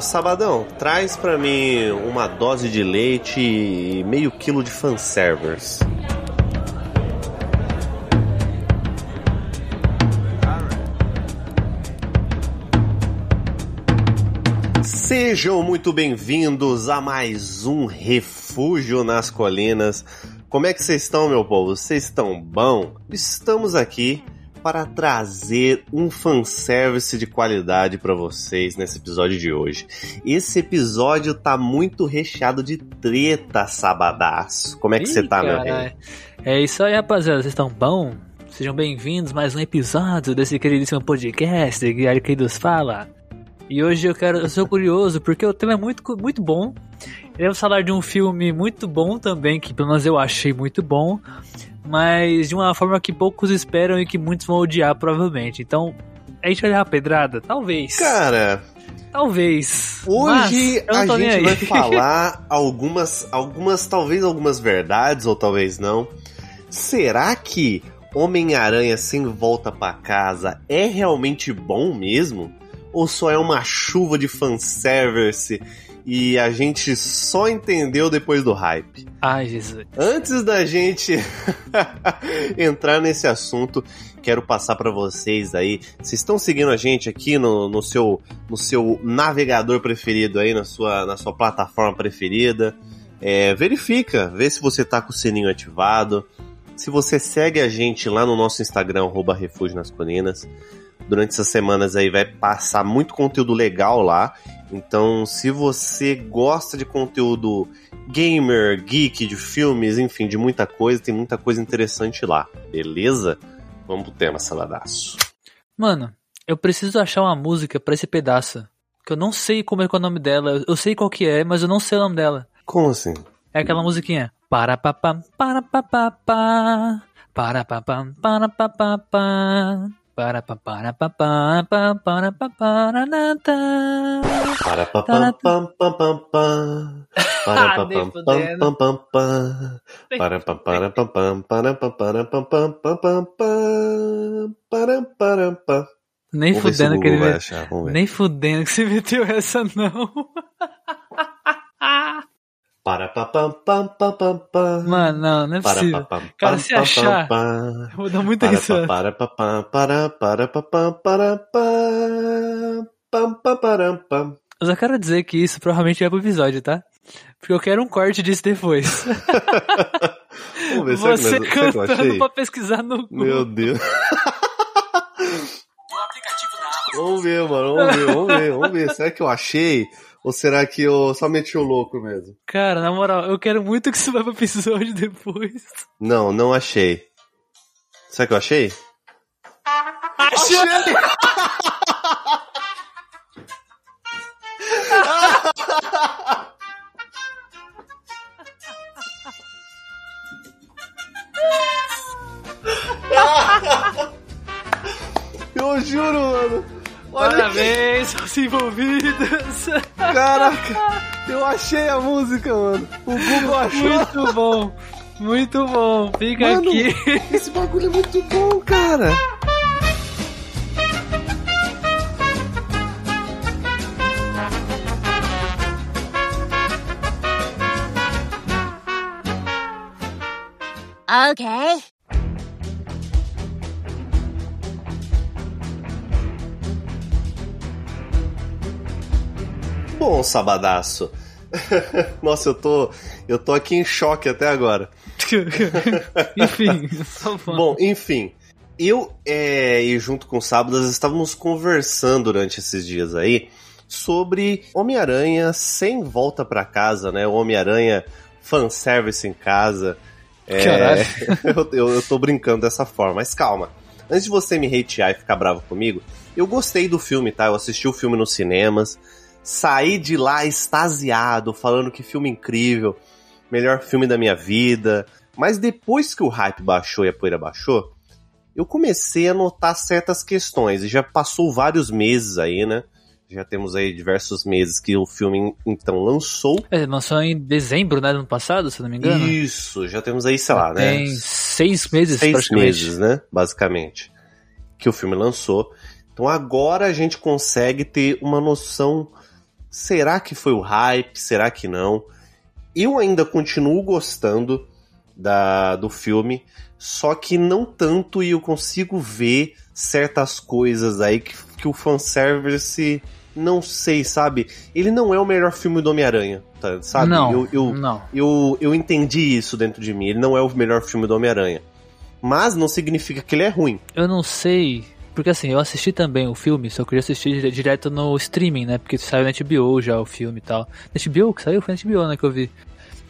Sabadão, traz pra mim uma dose de leite e meio quilo de fanservice. Sejam muito bem-vindos a mais um Refúgio nas Colinas. Como é que vocês estão, meu povo? Vocês estão bom? Estamos aqui para trazer um fanservice de qualidade para vocês nesse episódio de hoje. Esse episódio tá muito recheado de treta, sabadaço. Como é que você tá, meu rei? É isso aí, rapaziada. Vocês estão bom? Sejam bem-vindos a mais um episódio desse queridíssimo podcast que Arqueiros fala. E hoje eu quero, eu sou curioso porque o tema é muito, muito bom. Iremos falar de um filme muito bom também, que pelo menos eu achei muito bom, mas de uma forma que poucos esperam e que muitos vão odiar provavelmente. Então, a gente vai dar uma pedrada? Talvez. Cara, Talvez. Hoje a gente vai falar algumas, algumas, talvez algumas verdades ou talvez não. Será que Homem-Aranha sem volta pra casa é realmente bom mesmo? Ou só é uma chuva de fanservice e a gente só entendeu depois do hype? Ai, Jesus. Antes da gente entrar nesse assunto, quero passar para vocês aí. Vocês estão seguindo a gente aqui no, no, seu, no seu navegador preferido aí, na sua, na sua plataforma preferida. É, verifica, vê se você tá com o sininho ativado. Se você segue a gente lá no nosso Instagram, arroba Refúgio nas Colinas, durante essas semanas aí vai passar muito conteúdo legal lá. Então, se você gosta de conteúdo gamer, geek, de filmes, enfim, de muita coisa, tem muita coisa interessante lá, beleza? Vamos pro tema, saladaço. Mano, eu preciso achar uma música pra esse pedaço. Que eu não sei como é que é o nome dela. Eu sei qual que é, mas eu não sei o nome dela. Como assim? É aquela musiquinha. Para papam, para papapá. Para papam, para papapá. Para para. Para. Para. Para pa para pam para pa para pam pam pam pam. Para para pam. Nem Vamos fudendo que ele achar. Nem fudendo que você meteu essa, não. Para pa pam pam pam pam pam. Mano, não, não é Para pa possível. pam Cara, se achar- pam. Eu vou dar muita Para pa risada. para pa pam para para pa pam para pam. Pam pam pam. Eu só quero dizer que isso provavelmente vai pro episódio, tá? Porque eu quero um corte disso depois. Vamos ver, será que, Você nós- será que eu cantando achei? pra pesquisar no Google. Meu Deus. Vamos ver, mano. Vamos ver, vamos ver, vamos ver. Será que eu achei? Ou será que eu só meti o louco mesmo? Cara, na moral, eu quero muito que isso vá pro episódio depois. Não, não achei. Será que eu achei? Achei! Eu juro, mano. Parabéns aos envolvidos. Caraca, eu achei a música, mano. O Google achou. Muito bom. Muito bom. Fica Mano. aqui. Esse bagulho é muito bom, cara. Okay. Bom, sabadaço. Nossa, eu tô, eu tô aqui em choque até agora. Enfim, vamos. Bom, enfim. Eu é, e junto com o Sábadas estávamos conversando durante esses dias aí sobre Homem-Aranha sem volta pra casa, né? O Homem-Aranha fanservice em casa. É, eu, eu, eu tô brincando dessa forma, mas calma. Antes de você me hatear e ficar bravo comigo, eu gostei do filme, tá? Eu assisti o filme nos cinemas, saí de lá extasiado, falando que filme incrível, melhor filme da minha vida. Mas depois que o hype baixou e a poeira baixou, eu comecei a notar certas questões. E já passou vários meses aí, né? Já temos aí diversos meses que o filme então lançou. É, lançou em dezembro, né, do ano passado, se não me engano. Isso, já temos aí, sei lá, né? Tem seis meses, seis meses, né? Basicamente. Que o filme lançou. Então agora a gente consegue ter uma noção Será que foi o hype? Será que não? Eu ainda continuo gostando da, do filme, só que não tanto e eu consigo ver certas coisas aí que, que o fanservice não sei, sabe? Ele não é o melhor filme do Homem-Aranha, tá, sabe? Não, eu, eu, não. Eu, eu entendi isso dentro de mim. Ele não é o melhor filme do Homem-Aranha. Mas não significa que ele é ruim. Eu não sei. Porque assim, eu assisti também o filme, só queria assistir direto no streaming, né? Porque saiu na HBO já o filme e tal. Na HBO que saiu? Foi na HBO, né? Que eu vi.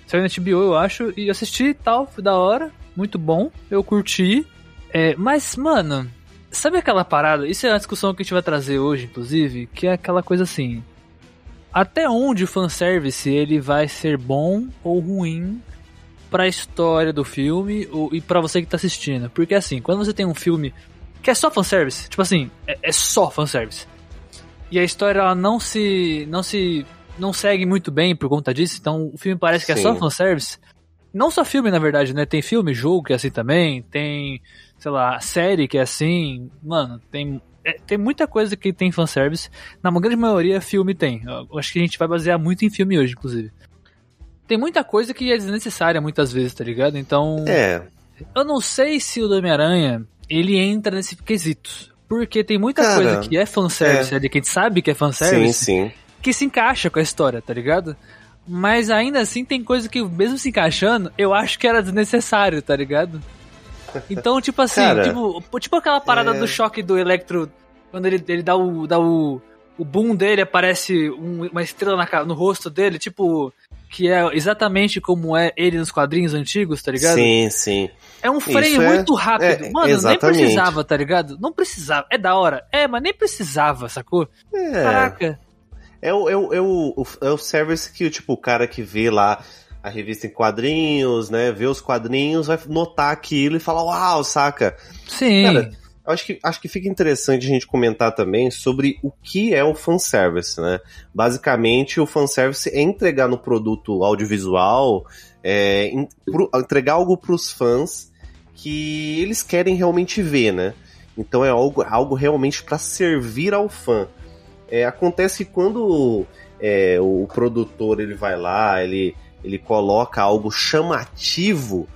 Saiu na HBO, eu acho, e assisti e tal, foi da hora. Muito bom, eu curti. É, mas, mano, Sabe aquela parada? Isso é uma discussão que a gente vai trazer hoje, inclusive, que é aquela coisa assim. Até onde o fanservice ele vai ser bom ou ruim para a história do filme ou, e para você que tá assistindo? Porque assim, quando você tem um filme que é só fanservice, tipo assim, é, é só fanservice. E a história ela não se não se não segue muito bem por conta disso, então o filme parece que Sim. é só fanservice. Não só filme, na verdade, né? Tem filme, jogo que é assim também, tem sei lá, série que é assim, mano, tem é, tem muita coisa que tem fanservice. Na grande maioria, filme tem. Eu acho que a gente vai basear muito em filme hoje, inclusive. Tem muita coisa que é desnecessária muitas vezes, tá ligado? Então. É. Eu não sei se o Homem-Aranha ele entra nesse quesito. Porque tem muita Cara, coisa que é fanservice é. ali, que a gente sabe que é fanservice. Sim, sim. Que se encaixa com a história, tá ligado? Mas ainda assim tem coisa que, mesmo se encaixando, eu acho que era desnecessário, tá ligado? Então, tipo assim, Cara, tipo, tipo aquela parada é... do choque do Electro, quando ele, ele dá o. dá o. O boom dele aparece um, uma estrela na, no rosto dele, tipo. Que é exatamente como é ele nos quadrinhos antigos, tá ligado? Sim, sim. É um freio é- muito rápido. É, Mano, exatamente. nem precisava, tá ligado? Não precisava. É da hora. É, mas nem precisava, sacou? É. Caraca. É o, é, o, é, o, é o service que, tipo, o cara que vê lá a revista em quadrinhos, né? Ver os quadrinhos, vai notar aquilo e falar, uau, saca? Sim. Cara, acho que, acho que fica interessante a gente comentar também sobre o que é o fanservice, né? Basicamente, o fanservice é entregar no produto audiovisual, é, entregar algo para os fãs que eles querem realmente ver, né? Então é algo, algo realmente para servir ao fã. É, acontece quando é, o produtor ele vai lá, ele ele coloca algo chamativo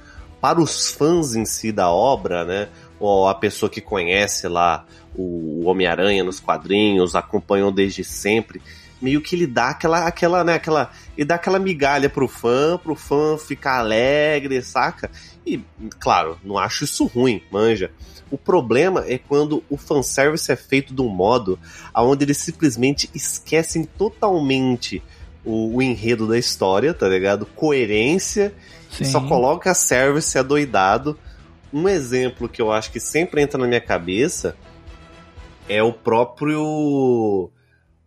para os fãs em si da obra, né? Ou a pessoa que conhece lá o Homem-Aranha nos quadrinhos, acompanhou desde sempre, meio que ele dá aquela, aquela, né, aquela, ele dá aquela migalha pro fã, pro fã ficar alegre, saca? E, claro, não acho isso ruim, manja. O problema é quando o fanservice é feito de um modo onde eles simplesmente esquecem totalmente o, o enredo da história, tá ligado? Coerência, Sim. só coloca service adoidado. Um exemplo que eu acho que sempre entra na minha cabeça é o próprio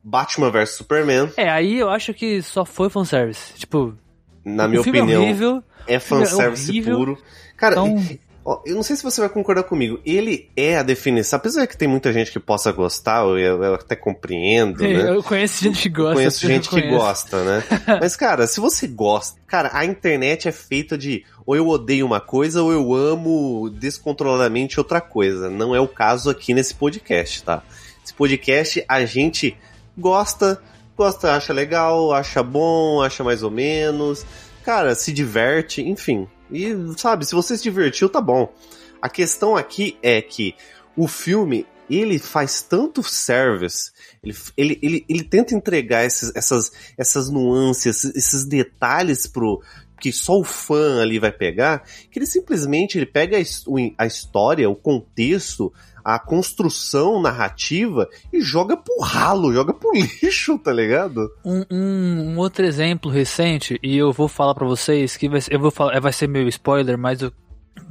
Batman vs Superman. É, aí eu acho que só foi fanservice. Tipo, na minha é opinião, é, horrível, é fanservice é puro. Cara, então eu não sei se você vai concordar comigo. Ele é a definição. Apesar que tem muita gente que possa gostar, eu, eu até compreendo, é, né? Eu conheço gente que gosta. Eu conheço gente que gosta, né? Mas, cara, se você gosta. Cara, a internet é feita de ou eu odeio uma coisa ou eu amo descontroladamente outra coisa. Não é o caso aqui nesse podcast, tá? Esse podcast a gente gosta, gosta, acha legal, acha bom, acha mais ou menos. Cara, se diverte, enfim. E, sabe, se você se divertiu, tá bom. A questão aqui é que o filme, ele faz tanto service, ele, ele, ele, ele tenta entregar esses, essas, essas nuances, esses detalhes pro, que só o fã ali vai pegar, que ele simplesmente ele pega a, história, o contexto, a construção narrativa e joga pro ralo, joga pro lixo, tá ligado? Um, um, um outro exemplo recente, e eu vou falar para vocês que vai, eu vou falar, vai ser meu spoiler, mas eu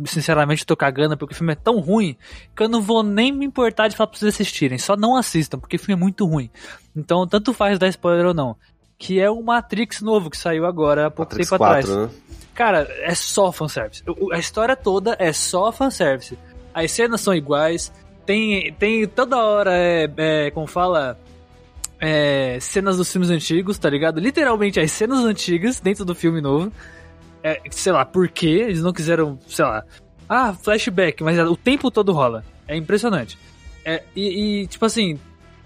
sinceramente tô cagando porque o filme é tão ruim que eu não vou nem me importar de falar pra vocês assistirem. Só não assistam, porque o filme é muito ruim. Então, tanto faz dar spoiler ou não. Que é o Matrix novo que saiu agora há pouco Matrix tempo 4, atrás. Né? Cara, é só fanservice. A história toda é só fanservice as cenas são iguais, tem, tem toda hora, é, é, como fala, é, cenas dos filmes antigos, tá ligado? Literalmente as cenas antigas dentro do filme novo. É, sei lá, por quê? Eles não quiseram, sei lá, ah, flashback, mas o tempo todo rola. É impressionante. É, e, e, tipo assim,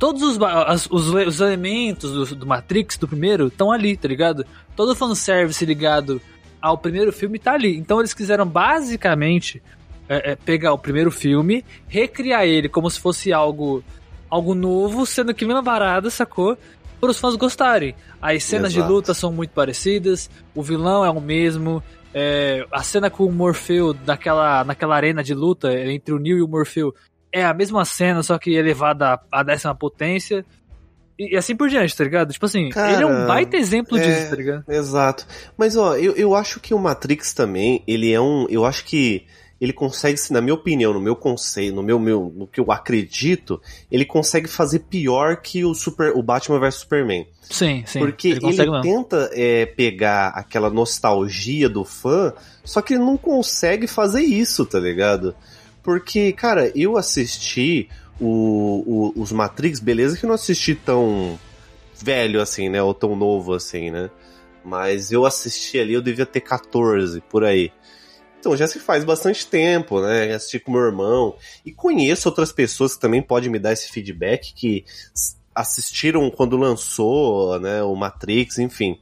todos os, as, os, os, elementos do, do Matrix, do primeiro, estão ali, tá ligado? Todo fanservice ligado ao primeiro filme tá ali. Então eles quiseram basicamente é, é, pegar o primeiro filme, recriar ele como se fosse algo algo novo, sendo que mesma parada, sacou? Para os fãs gostarem. As cenas Exato. de luta são muito parecidas, o vilão é o mesmo, é, a cena com o Morfeu naquela, naquela arena de luta entre o Neo e o Morfeu é a mesma cena, só que elevada à décima potência. E, assim por diante, tá ligado? Tipo assim, Cara, ele é um baita exemplo é, disso, tá ligado? Exato. Mas ó, eu, eu acho que o Matrix também, ele é um. Eu acho que ele consegue, na minha opinião, no meu conceito, no meu, meu no que eu acredito, ele consegue fazer pior que o Super, o Batman vs Superman. Sim, sim. Porque ele, ele tenta é, pegar aquela nostalgia do fã, só que ele não consegue fazer isso, tá ligado? Porque, cara, eu assisti o, o, os Matrix, beleza que eu não assisti tão velho assim, né? Ou tão novo assim, né? Mas eu assisti ali, eu devia ter 14, por aí. Então já se faz bastante tempo, né? Assisti com meu irmão. E conheço outras pessoas que também podem me dar esse feedback que assistiram quando lançou, né? O Matrix, enfim.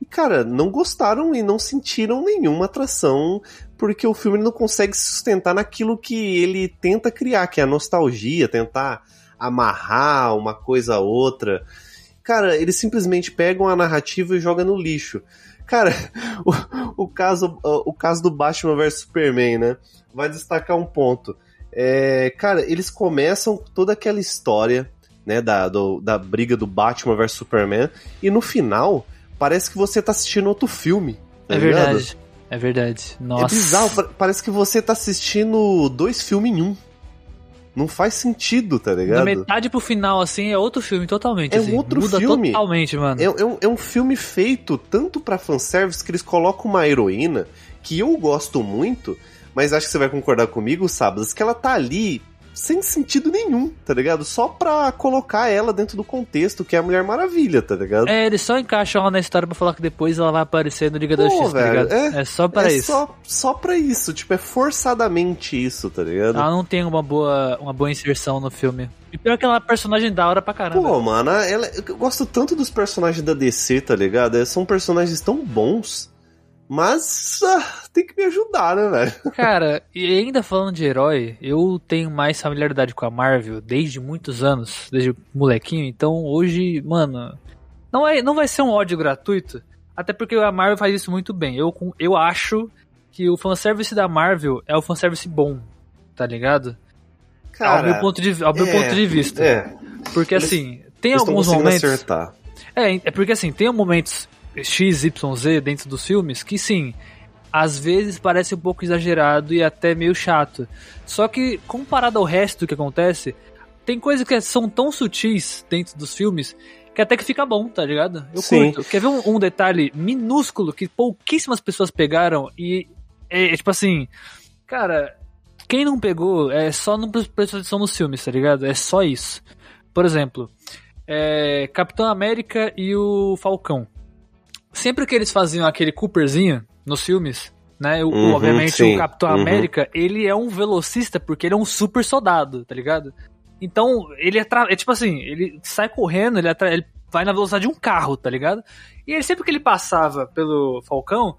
E, cara, não gostaram e não sentiram nenhuma atração, porque o filme não consegue se sustentar naquilo que ele tenta criar, que é a nostalgia, tentar amarrar uma coisa a outra. Cara, eles simplesmente pegam a narrativa e jogam no lixo. Cara, o, o, caso, o caso do Batman vs Superman, né? Vai destacar um ponto. É, cara, eles começam toda aquela história, né, da, do, da briga do Batman vs Superman, e no final, parece que você tá assistindo outro filme. Tá é ligado? verdade. É verdade. Nossa. É bizarro, parece que você tá assistindo dois filmes em um. Não faz sentido, tá ligado? Da metade pro final, assim, é outro filme totalmente. É assim. um outro Muda filme. totalmente, mano. É, é, um, é um filme feito tanto pra fanservice que eles colocam uma heroína que eu gosto muito, mas acho que você vai concordar comigo, Sabas, que ela tá ali sem sentido nenhum, tá ligado? Só pra colocar ela dentro do contexto que é a Mulher Maravilha, tá ligado? É, eles só encaixam ela na história pra falar que depois ela vai aparecer no Liga da Justiça, tá ligado? É, é só pra é isso. Só, só pra isso, tipo, é forçadamente isso, tá ligado? Ela não tem uma boa, uma boa inserção no filme. E pior que ela é uma personagem da hora pra caramba. Pô, mano, ela, eu gosto tanto dos personagens da DC, tá ligado? São personagens tão bons mas ah, tem que me ajudar, né, velho? Cara, e ainda falando de herói, eu tenho mais familiaridade com a Marvel desde muitos anos, desde molequinho, então hoje, mano, não, é, não vai ser um ódio gratuito, até porque a Marvel faz isso muito bem. Eu, eu acho que o fanservice da Marvel é o fanservice bom, tá ligado? Cara, ao meu ponto de, ao meu é, ponto de vista. É. Porque eles, assim, tem alguns momentos. Acertar. É, é porque assim, tem momentos XYZ dentro dos filmes que sim, às vezes parece um pouco exagerado e até meio chato. Só que comparado ao resto do que acontece, tem coisas que são tão sutis dentro dos filmes que até que fica bom, tá ligado? Eu Sim. curto. Quer ver um, um, detalhe minúsculo que pouquíssimas pessoas pegaram e é, é, tipo assim, cara, quem não pegou é só não prestou atenção nos filmes, tá ligado? É só isso. Por exemplo, é, Capitão América e o Falcão sempre que eles faziam aquele Cooperzinho nos filmes, né? O, uhum, obviamente sim, o Capitão uhum. América, ele é um velocista porque ele é um super soldado, tá ligado? Então, ele é, é tipo assim, ele sai correndo, ele, ele vai na velocidade de um carro, tá ligado? E ele, sempre que ele passava pelo Falcão,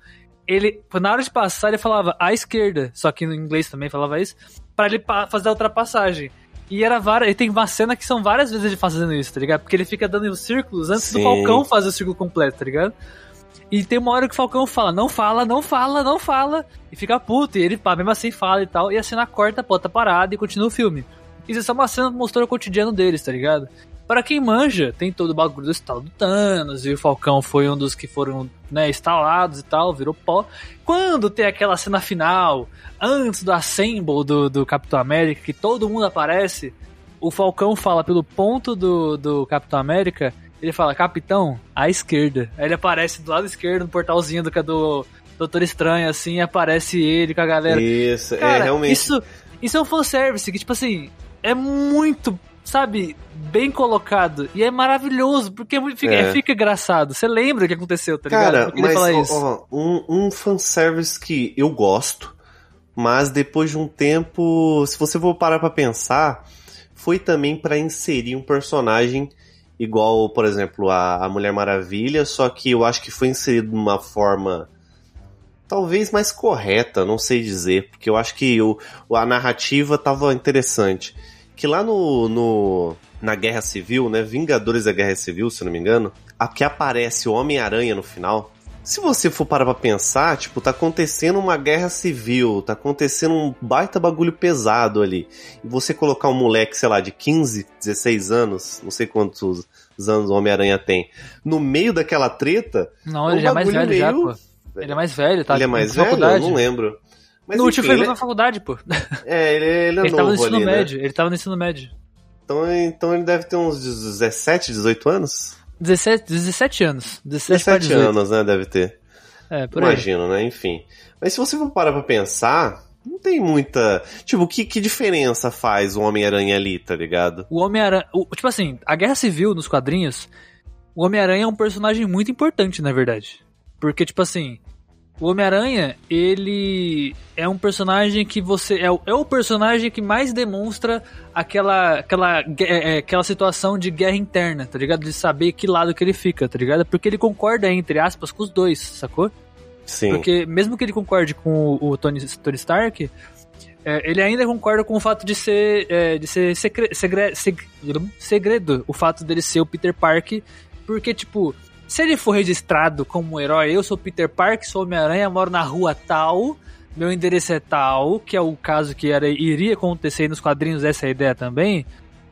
ele, na hora de passar, ele falava à esquerda, só que no inglês também falava isso, para ele fazer a ultrapassagem. E era várias. E tem uma cena que são várias vezes ele fazendo isso, tá ligado? Porque ele fica dando os círculos antes Sim. do Falcão fazer o círculo completo, tá ligado? E tem uma hora que o Falcão fala, não fala, não fala, não fala. E fica puto. E ele, pá, mesmo assim fala e tal. E a cena corta, pô, tá parada e continua o filme. Isso é só uma cena que mostrou o cotidiano deles, tá ligado? Para quem manja, tem todo o bagulho do estalo do Thanos, e o Falcão foi um dos que foram, né, instalados e tal, virou pó. Quando tem aquela cena final, antes do Assemble do, do Capitão América, que todo mundo aparece, o Falcão fala pelo ponto do, do Capitão América ele fala, capitão, à esquerda. Aí ele aparece do lado esquerdo, no portalzinho do, do Doutor Estranho, assim, aparece ele com a galera. Isso, é, Cara, é realmente. Isso, isso é um fanservice que, tipo assim, é muito, sabe, bem colocado. E é maravilhoso, porque fica, é. fica engraçado. Você lembra o que aconteceu, tá Cara, ligado? mas, falar isso. Ó, um, um fanservice que eu gosto, mas depois de um tempo, se você for parar pra pensar foi também para inserir um personagem igual, por exemplo, a, a Mulher Maravilha, só que eu acho que foi inserido de uma forma talvez mais correta, não sei dizer, porque eu acho que o, a narrativa tava interessante. Que lá no, no na Guerra Civil, né, Vingadores da Guerra Civil, se não me engano, a que aparece o Homem-Aranha no final, se você for parar pra pensar, tipo, tá acontecendo uma guerra civil, tá acontecendo um baita bagulho pesado ali. E você colocar um moleque, sei lá, de 15, 16 anos, não sei quantos anos o Homem-Aranha tem, no meio daquela treta. Não, ele é já é mais velho meio... já, pô. Ele é mais velho, tá? Ele é mais velho? Faculdade. Eu não lembro. Mas, no último ele... na faculdade, pô. É, ele, ele é ele novo tava no ensino ali, né? médio, né? ele tava no ensino médio. Então, então ele deve ter uns 17, 18 anos? 17, 17 anos. 17, 17 anos, né? Deve ter. É, por Imagino, aí. né? Enfim. Mas se você for parar pra pensar, não tem muita. Tipo, que, que diferença faz o Homem-Aranha ali, tá ligado? O Homem-Aranha. Tipo assim, a Guerra Civil nos quadrinhos, o Homem-Aranha é um personagem muito importante, na verdade. Porque, tipo assim, o Homem-Aranha, ele é um personagem que você. É o, é o personagem que mais demonstra aquela, aquela, é, é, aquela situação de guerra interna, tá ligado? De saber que lado que ele fica, tá ligado? Porque ele concorda, entre aspas, com os dois, sacou? Sim. Porque mesmo que ele concorde com o, o Tony, Tony Stark, é, ele ainda concorda com o fato de ser, é, de ser segre, segre, segredo, o fato dele ser o Peter Park, porque, tipo, se ele for registrado como um herói, eu sou Peter Parker, sou Homem-Aranha, moro na rua tal, meu endereço é tal, que é o caso que era, iria acontecer nos quadrinhos, essa é ideia também.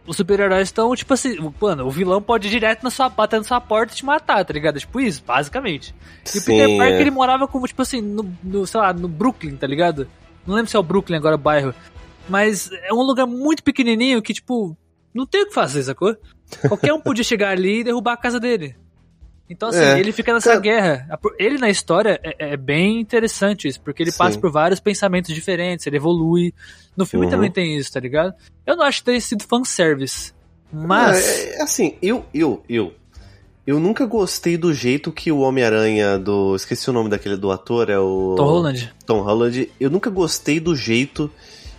Os super-heróis estão, tipo assim, mano, o vilão pode ir direto na sua, bater na sua porta e te matar, tá ligado? Tipo isso, basicamente. E o Peter Parker, é. ele morava como, tipo assim, no, no, sei lá, no Brooklyn, tá ligado? Não lembro se é o Brooklyn agora, o bairro. Mas é um lugar muito pequenininho que, tipo, não tem o que fazer, sacou? Qualquer um podia chegar ali e derrubar a casa dele. Então, assim, é. ele fica nessa Cara... guerra. Ele na história é, é, bem interessante isso, porque ele Sim. passa por vários pensamentos diferentes, ele evolui. No filme uhum. também tem isso, tá ligado? Eu não acho que tenha sido fanservice. Mas. É, é, assim, eu, eu, eu. Eu nunca gostei do jeito que o Homem-Aranha do. Esqueci o nome daquele do ator, é o. Tom Holland. Tom Holland. Eu nunca gostei do jeito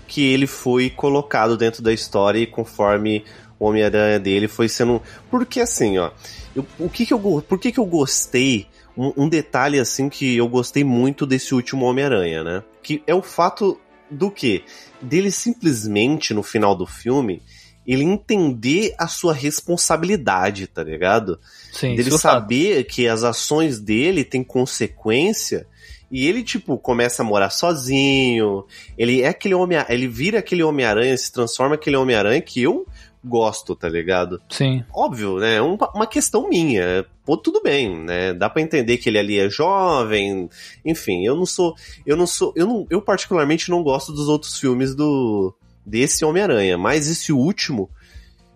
que ele foi colocado dentro da história e conforme o Homem-Aranha dele foi sendo. Porque assim, ó. Eu, o que que eu, por que, que eu gostei? Um, um detalhe assim que eu gostei muito desse último Homem-Aranha, né? Que é o fato do que? Dele simplesmente, no final do filme, ele entender a sua responsabilidade, tá ligado? Sim, Dele saber que as ações dele têm consequência e ele, tipo, começa a morar sozinho. Ele é aquele homem. Ele vira aquele Homem-Aranha, se transforma aquele Homem-Aranha que eu gosto, tá ligado? Sim. Óbvio, né? Um, uma questão minha. Pô, tudo bem, né? Dá para entender que ele ali é jovem. Enfim, eu não sou. Eu não sou. Eu, não, eu particularmente não gosto dos outros filmes do. desse Homem-Aranha. Mas esse último.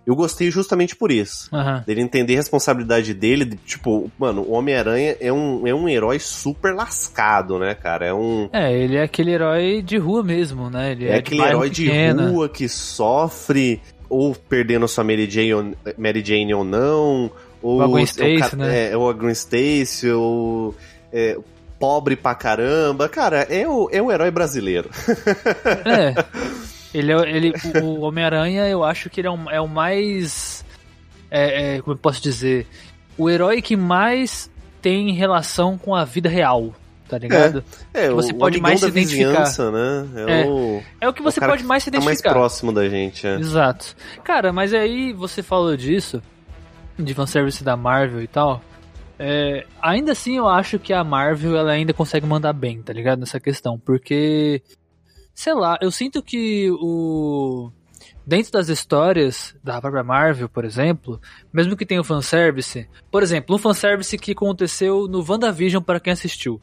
Eu gostei justamente por isso. Uhum. Dele entender a responsabilidade dele. De, tipo, mano, o Homem-Aranha é um, é um herói super lascado, né, cara? É um. É, ele é aquele herói de rua mesmo, né? Ele é, é aquele herói de rua que sofre ou perdendo sua Mary Jane, Mary Jane ou não, ou o Gwen Stacy, né? É, ou a Gwen Stacy, ou é, pobre pra caramba. Cara, é o, é o herói brasileiro. É. Ele, é, ele, o Homem-Aranha, eu acho que ele é, um, é o mais. É, é, como eu posso dizer? O herói que mais tem relação com a vida real tá ligado? É, é você o pode mais se identificar. Né? É, é, o, é o que você o pode mais se identificar. Tá mais próximo da gente, é. Exato. Cara, mas aí você falou disso, de fanservice da Marvel e tal. É, ainda assim, eu acho que a Marvel ela ainda consegue mandar bem, tá ligado? Nessa questão, porque sei lá, eu sinto que o dentro das histórias da própria Marvel, por exemplo, mesmo que tenha o fanservice, por exemplo, um fanservice que aconteceu no WandaVision para quem assistiu.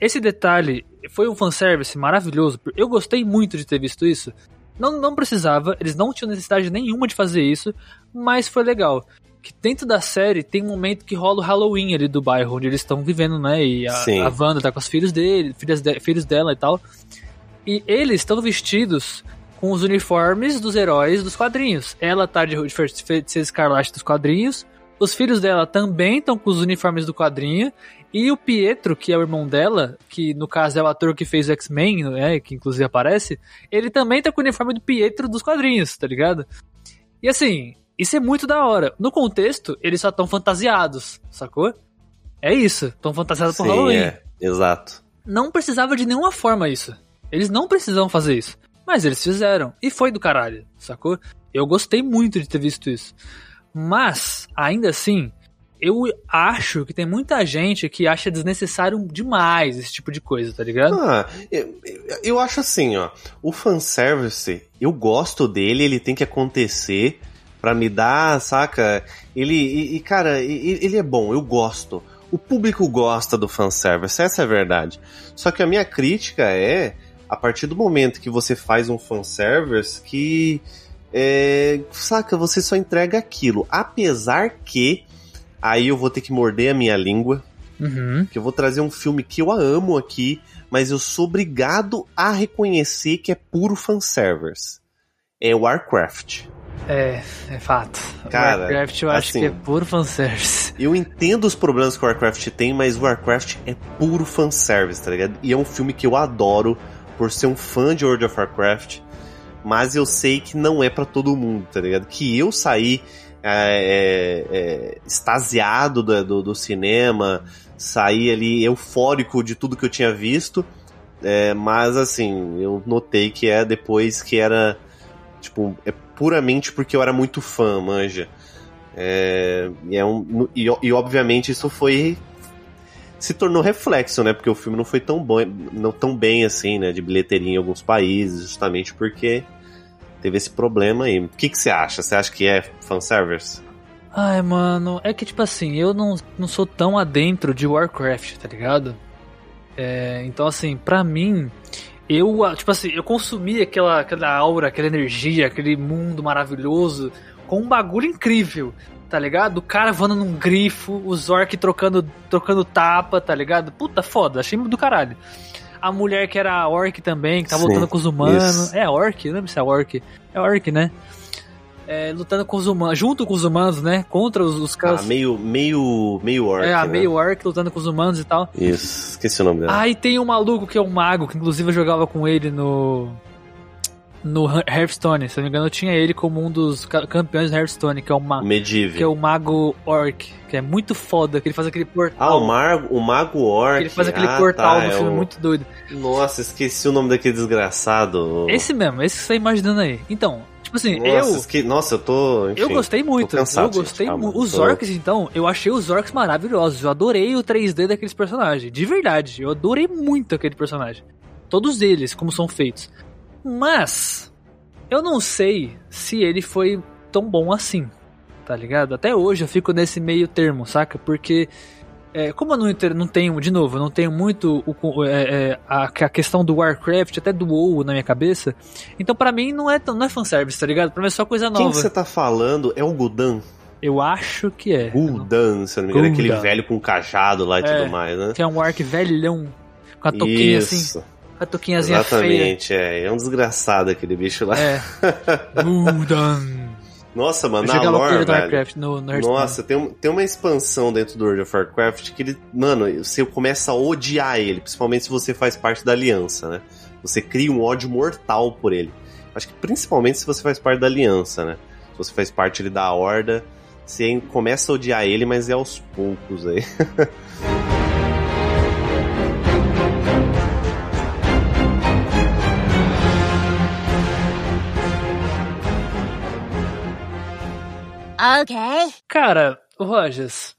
Esse detalhe foi um fanservice maravilhoso. Eu gostei muito de ter visto isso. Não, não precisava, eles não tinham necessidade nenhuma de fazer isso, mas foi legal. Que dentro da série tem um momento que rola o Halloween ali do bairro onde eles estão vivendo, né? E a, a Wanda tá com os filhos dele, filhas de, filhos dela e tal. E eles estão vestidos com os uniformes dos heróis dos quadrinhos. Ela tá de, de, de ser escarlate dos quadrinhos. Os filhos dela também estão com os uniformes do quadrinho. E o Pietro, que é o irmão dela, que no caso é o ator que fez o X-Men, né, que inclusive aparece, ele também tá com o uniforme do Pietro dos quadrinhos, tá ligado? E assim, isso é muito da hora. No contexto, eles só estão fantasiados, sacou? É isso, estão fantasiados por Halloween. é, exato. Não precisava de nenhuma forma isso. Eles não precisavam fazer isso. Mas eles fizeram. E foi do caralho, sacou? Eu gostei muito de ter visto isso. Mas, ainda assim, eu acho que tem muita gente que acha desnecessário demais esse tipo de coisa, tá ligado? Ah, eu, eu- acho assim, ó. O fanservice, eu gosto dele, ele tem que acontecer pra me dar, saca? Ele, e, e, cara, e- ele é bom, eu gosto. O público gosta do fanservice, essa é a verdade. Só que a minha crítica é, a partir do momento que você faz um fanservice que, é, saca, você só entrega aquilo. Apesar que, aí eu vou ter que morder a minha língua, Uhum. que eu vou trazer um filme que eu amo aqui, mas eu sou obrigado a reconhecer que é puro fanservice. É Warcraft. É, é fato. Cara, Warcraft eu acho assim- que é puro fanservice. Eu entendo os problemas que o Warcraft tem, mas Warcraft é puro fanservice, tá ligado? E é um filme que eu adoro por ser um fã de World of Warcraft, mas eu sei que não é pra todo mundo, tá ligado? Que eu saí é, é, é, extasiado do, do, do cinema, saí ali eufórico de tudo que eu tinha visto, é, mas assim, eu notei que é depois que era, tipo, é puramente porque eu era muito fã, manja. É, e, é um, e, e obviamente isso foi se tornou reflexo, né? Porque o filme não foi tão bom, não tão bem assim, né? De bilheteria em alguns países, justamente porque teve esse problema aí. O que, que você acha? Você acha que é fanservice? Ai, mano, é que tipo assim, eu não, não sou tão adentro de Warcraft, tá ligado? É, então assim, pra mim, eu, ah, tipo assim, eu consumi aquela, aquela aura, aquela energia, aquele mundo maravilhoso com um bagulho incrível, tá ligado? O cara voando num grifo, os orc trocando, trocando tapa, tá ligado? Puta foda, achei do caralho. A mulher que era orc também, que tava Sim, lutando com os humanos. isso. É orc, não lembro se é orc. É orc, né? É, lutando com os humanos, junto com os humanos, né? Contra os, os Ah, caras. meio, meio, meio orc, é, a né? meio orc lutando com os humanos e tal. Isso, esqueci o nome dela. Aí tem um maluco que é um mago, que inclusive eu jogava com ele no. No Hearthstone, se eu não me engano, eu tinha ele como um dos ca- campeões do Hearthstone, que é, uma, Medivh. que é o Mago Orc, que é muito foda, que ele faz aquele Ah, portal. o, Mago, o Mago Orc. ele faz aquele ah, portal tá, no é filme, o- muito doido. Nossa, esqueci o nome daquele desgraçado. Esse mesmo, esse que você tá imaginando aí. Então, tipo assim, Nossa, eu. Nossa, eu tô. Eu enfim, gostei muito, cansado, eu gostei muito. Os tô- orcs, então, eu achei os orcs maravilhosos. Eu adorei o 3D daqueles personagens. De verdade, eu adorei muito aquele personagem. Todos eles, como são feitos. Mas, eu não sei se ele foi tão bom assim, tá ligado? Até hoje eu fico nesse meio termo, saca? Porque, é, como eu não, não tenho, de novo, eu não tenho muito o é, é, a, a questão do Warcraft, até do WoW na minha cabeça, então pra mim não é, tão- não é fanservice, tá ligado? Pra mim é só coisa Quem nova. que você tá falando é o Gudan. Eu acho que é. Gul'dan, se eu não me engano, aquele Gul'dan. velho com cajado lá e É. tudo mais, né? Que é um arc velhão. Com a touquinha assim. A touquinhazinha feia. exatamente, é. É um desgraçado aquele bicho lá. É. Nossa, mano, na lore. Warcraft, no, no. Nossa, tem, tem uma expansão dentro do World of Warcraft que ele, mano, você começa a odiar ele, principalmente se você faz parte da aliança, né? Você cria um ódio mortal por ele. Acho que principalmente se você faz parte da aliança, né? Se você faz parte da horda, você começa a odiar ele, mas é aos poucos aí. Okay. Cara, Rogers,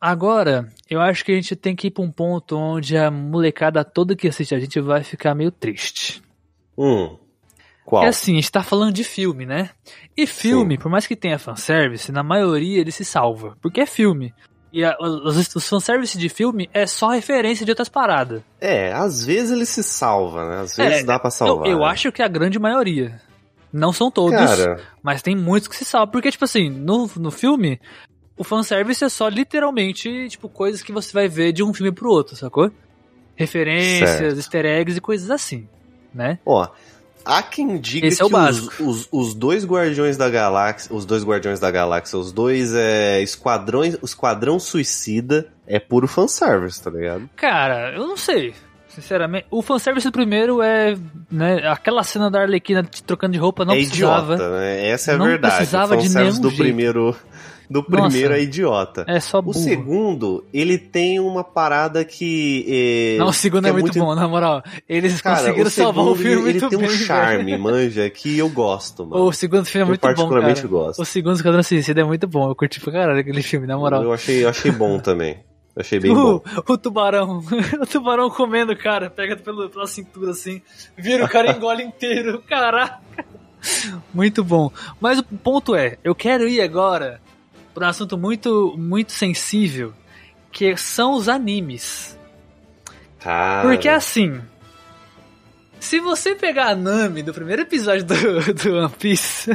agora eu acho que a gente tem que ir pra um ponto onde a molecada toda que assiste a gente vai ficar meio triste. Hum. Qual? É assim, a gente tá falando de filme, né? E filme, por mais que tenha fanservice, na maioria ele se salva. Porque é filme. E a, os, os fanservice de filme é só referência de outras paradas. É, às vezes ele se salva, né? Às vezes É, dá pra salvar. Eu, eu né? acho que a grande maioria. Não são todos, Cara, mas tem muitos que se salvam. Porque, tipo assim, no, no filme, o fanservice é só literalmente, tipo, coisas que você vai ver de um filme pro outro, sacou? Referências, Certo. easter eggs e coisas assim, né? ó, há quem diga Esse é que os, básico. os, os dois Guardiões da Galáxia, os dois Guardiões da Galáxia, os dois é, esquadrões, o Esquadrão Suicida é puro fanservice, tá ligado? Cara, eu não sei. Sinceramente, o fanservice do primeiro é, né, aquela cena da Arlequina trocando de roupa não é precisava. idiota, né? Essa é a Não verdade. precisava o de fanservice nenhum do jeito. primeiro do primeiro Nossa. é idiota. É só O burro. segundo, ele tem uma parada que. é, Não, o segundo que é muito, bom, na moral. Eles Cara, conseguiram o salvar o filme ele, ele muito tem um bem, charme, manja, que eu gosto, mano. O segundo filme é eu muito bom, particularmente cara. gosto. O segundo Esquadrão Suicida é muito bom. Eu curti pra caralho aquele filme, na moral. Eu achei, eu achei bom também. Achei bem bom. O, o tubarão. o tubarão comendo o cara, pega pelo, pela cintura assim, vira o cara e engole inteiro. Caraca. Muito bom. Mas o ponto é, eu quero ir agora para um assunto muito, muito sensível, que são os animes. Cara, Porque assim, se você pegar a Nami do primeiro episódio do, do One Piece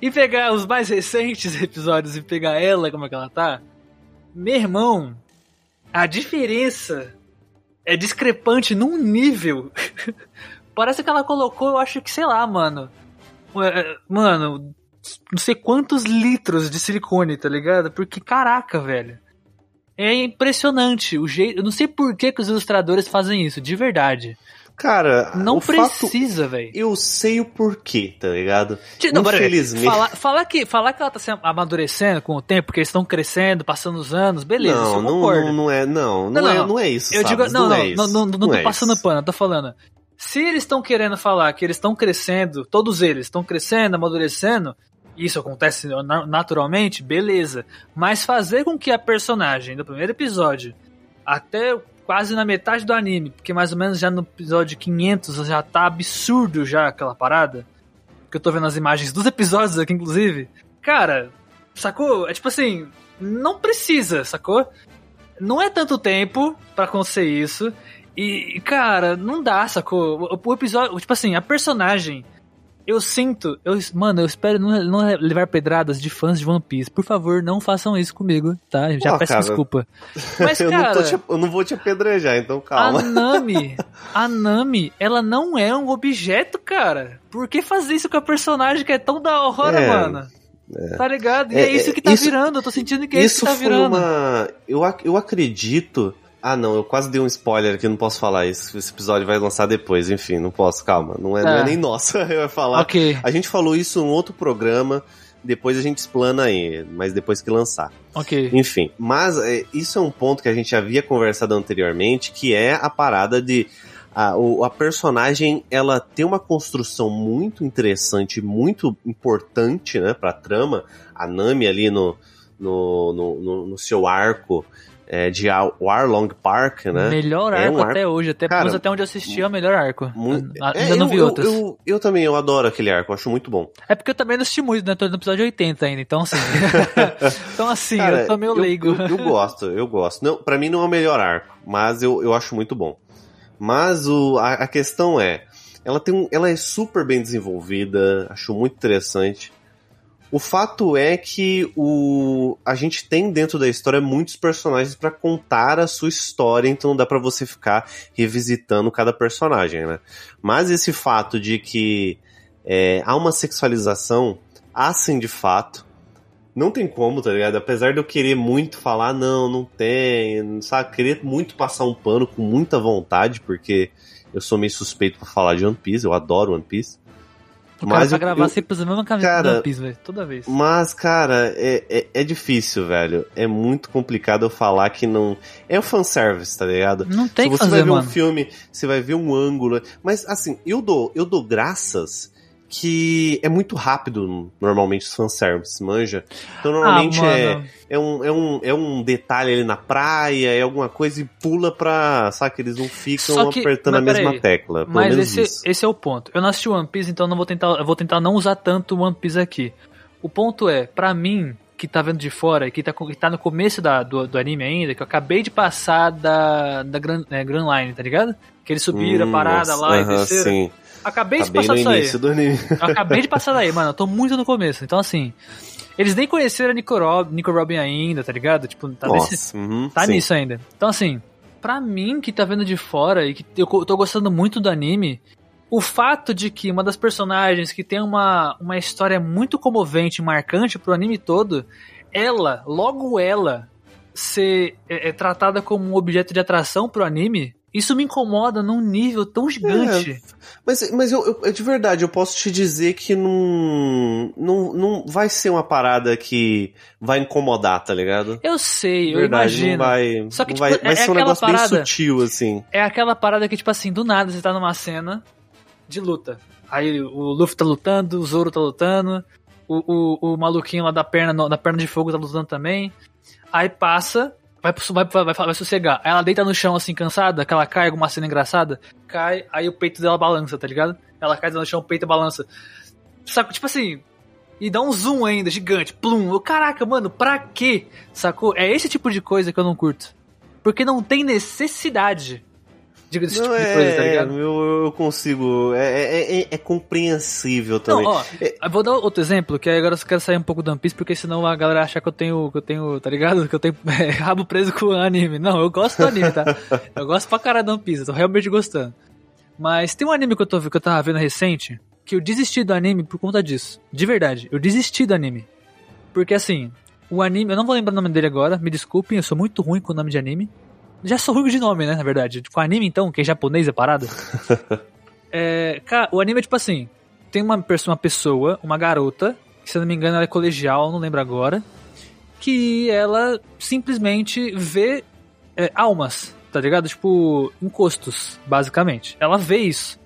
e pegar os mais recentes episódios e pegar ela como é que ela tá, meu irmão, a diferença é discrepante num nível. Parece que ela colocou, eu acho que, sei lá, mano. é, Mano, não sei quantos litros de silicone, tá ligado? Porque, caraca, velho. É impressionante o jeito. Eu não sei por que, que os ilustradores fazem isso, de verdade. Cara, Não precisa, velho. eu sei o porquê, tá ligado? Não, Infelizmente. Falar, falar que, falar que ela tá se amadurecendo com o tempo, porque eles estão crescendo, passando os anos, beleza, isso não, eu não, concordo. não, não é, não, não, Não, é, não. não é isso. Eu digo, não, não, é não, isso. não, não, tô é passando isso. pano, eu tô falando. Se eles estão querendo falar que eles estão crescendo, todos eles estão crescendo, amadurecendo, isso acontece na- naturalmente, beleza. Mas fazer com que a personagem do primeiro episódio, até quase na metade do anime, porque mais ou menos já no episódio 500 já tá absurdo já aquela parada, que eu tô vendo as imagens dos episódios aqui, inclusive. Cara, sacou? É tipo assim, não precisa, sacou? Não é tanto tempo pra acontecer isso. E, cara, não dá, sacou? O, o episódio, tipo assim, a personagem. Eu sinto, eu, mano, eu espero não, não levar pedradas de fãs de One Piece. Por favor, não façam isso comigo, tá? Já Pô, peço cara, desculpa. Mas, eu, cara, te- eu não vou te apedrejar, então a calma. Nami, a Nami, ela não é um objeto, cara. Por que fazer isso com a personagem que é tão da hora, É, mano? Tá ligado? E é, É, isso que tá isso- virando. Eu tô sentindo que é isso Isso que tá virando. uma. Eu, ac- eu acredito. Ah, não, eu quase dei um spoiler aqui, não posso falar isso. Esse episódio vai lançar depois, enfim, não posso, calma. Não é, não é nem nossa, eu ia falar. Ok, A gente falou isso em outro programa, depois a gente explana aí, mas depois que lançar. ok. Enfim, mas é, isso é um ponto que a gente havia conversado anteriormente, que é a parada de a, o- a personagem ela tem uma construção muito interessante, muito importante, né, pra trama. A Nami ali no, no, no, no- no seu arco é, de Ar- Warlong Park, né? Melhor É arco um arco- até hoje, até, Cara, até onde eu assisti é o melhor arco. Muito- A- é, Ainda não eu, vi eu- outros. Eu, eu também, eu adoro aquele arco, eu acho muito bom. É porque eu também não assisti muito, né? Tô no episódio 80 ainda, então assim. então assim, Cara, eu tô meio leigo. Eu, eu gosto, eu gosto. Não, para mim não é o melhor arco, mas eu, eu acho muito bom. Mas o, a, a questão é, ela tem um, ela é super bem desenvolvida, acho muito interessante. O fato é que o, a gente tem dentro da história muitos personagens pra contar a sua história, então dá pra você ficar revisitando cada personagem, né? Mas esse fato de que é, há uma sexualização, há sim de fato. Não tem como, tá ligado? Apesar de eu querer muito falar, não, não tem, sabe? Querer muito passar um pano com muita vontade, porque eu sou meio suspeito pra falar de One Piece, eu adoro One Piece. O cara Mas pra eu- gravar eu- sempre usa a mesma camisa Cara, do One Piece, velho. Toda vez. Mas, cara, é, é, é difícil, velho. É muito complicado eu falar que não. É o fanservice, tá ligado? Não tem Se que você fazer, vai ver mano. um filme, você vai ver um ângulo. Mas, assim, eu dou, eu dou graças que é muito rápido, normalmente, os fanservice, manja? Então, normalmente ah, é, é, um, é, um, é um detalhe ali na praia, é alguma coisa e pula pra. Sabe que eles não ficam que- apertando a mesma peraí, tecla. Mas esse, isso. esse é o ponto. Eu não assisti One Piece, então eu não vou tentar, eu vou tentar não usar tanto One Piece aqui. O ponto é, pra mim, que tá vendo de fora, que tá, que tá no começo da, do, do anime ainda, que eu acabei de passar da, da Grand, é, Grand Line, tá ligado? Que eles subiram Hum, a parada nossa, lá e aham, desceram. Sim, Acabei tá de passar isso aí. do anime. Acabei de passar daí, mano. Eu tô muito no começo. Então, assim. Eles nem conheceram a Nico, Rob, Nico Robin ainda, tá ligado? Tipo, tá, nesse, Nossa, uhum, tá sim. nisso ainda. Então, assim. Pra mim, que tá vendo de fora e que eu tô gostando muito do anime, o fato de que uma das personagens que tem uma, uma história muito comovente, marcante pro anime todo, ela, logo ela, ser é, é tratada como um objeto de atração pro anime, Isso me incomoda num nível tão gigante. É, mas mas eu, eu, de verdade, eu posso te dizer que não, não, não vai ser uma parada que vai incomodar, tá ligado? Eu sei, eu imagino. Não vai, Só que, tipo, vai, é- vai é ser um negócio parada- bem sutil, assim. É aquela parada que, tipo assim, do nada você tá numa cena de luta. Aí o Luffy tá lutando, o Zoro tá lutando, o, o, o maluquinho lá da perna, da perna de fogo tá lutando também. Aí passa, vai, vai, vai, vai sossegar. Aí ela deita no chão assim, cansada, que ela cai, alguma cena engraçada, cai, aí o peito dela balança, tá ligado? Ela cai no chão, o peito balança. Saco, tipo assim. E dá um zoom ainda, gigante, plum. Eu, caraca, mano, pra quê? Sacou? É esse tipo de coisa que eu não curto. Porque não tem necessidade de desse Não, tipo de é, coisa, tá ligado? eu, eu consigo. É, é, é, é compreensível Não, também. ó, eu vou dar outro exemplo, que agora eu quero sair um pouco do One Piece, porque senão a galera acha que eu tenho, que eu tenho, tá ligado? Que eu tenho é, rabo preso com o anime. Não, eu gosto do anime, tá? Eu gosto pra caralho do One Piece, eu tô realmente gostando. Mas tem um anime que eu, tô, que eu tava vendo recente, que eu desisti do anime por conta disso. De verdade, eu desisti do anime. Porque assim, o anime, eu não vou lembrar o nome dele agora, me desculpem, eu sou muito ruim com o nome de anime. Já sou ruim de nome, né, na verdade. Com anime, então, que é japonês é parada. é, cara, o anime é tipo assim: tem uma, uma pessoa, uma garota, que se eu não me engano ela é colegial, não lembro agora, que ela simplesmente vê é, almas, tá ligado? Tipo, encostos, basicamente. Ela vê isso.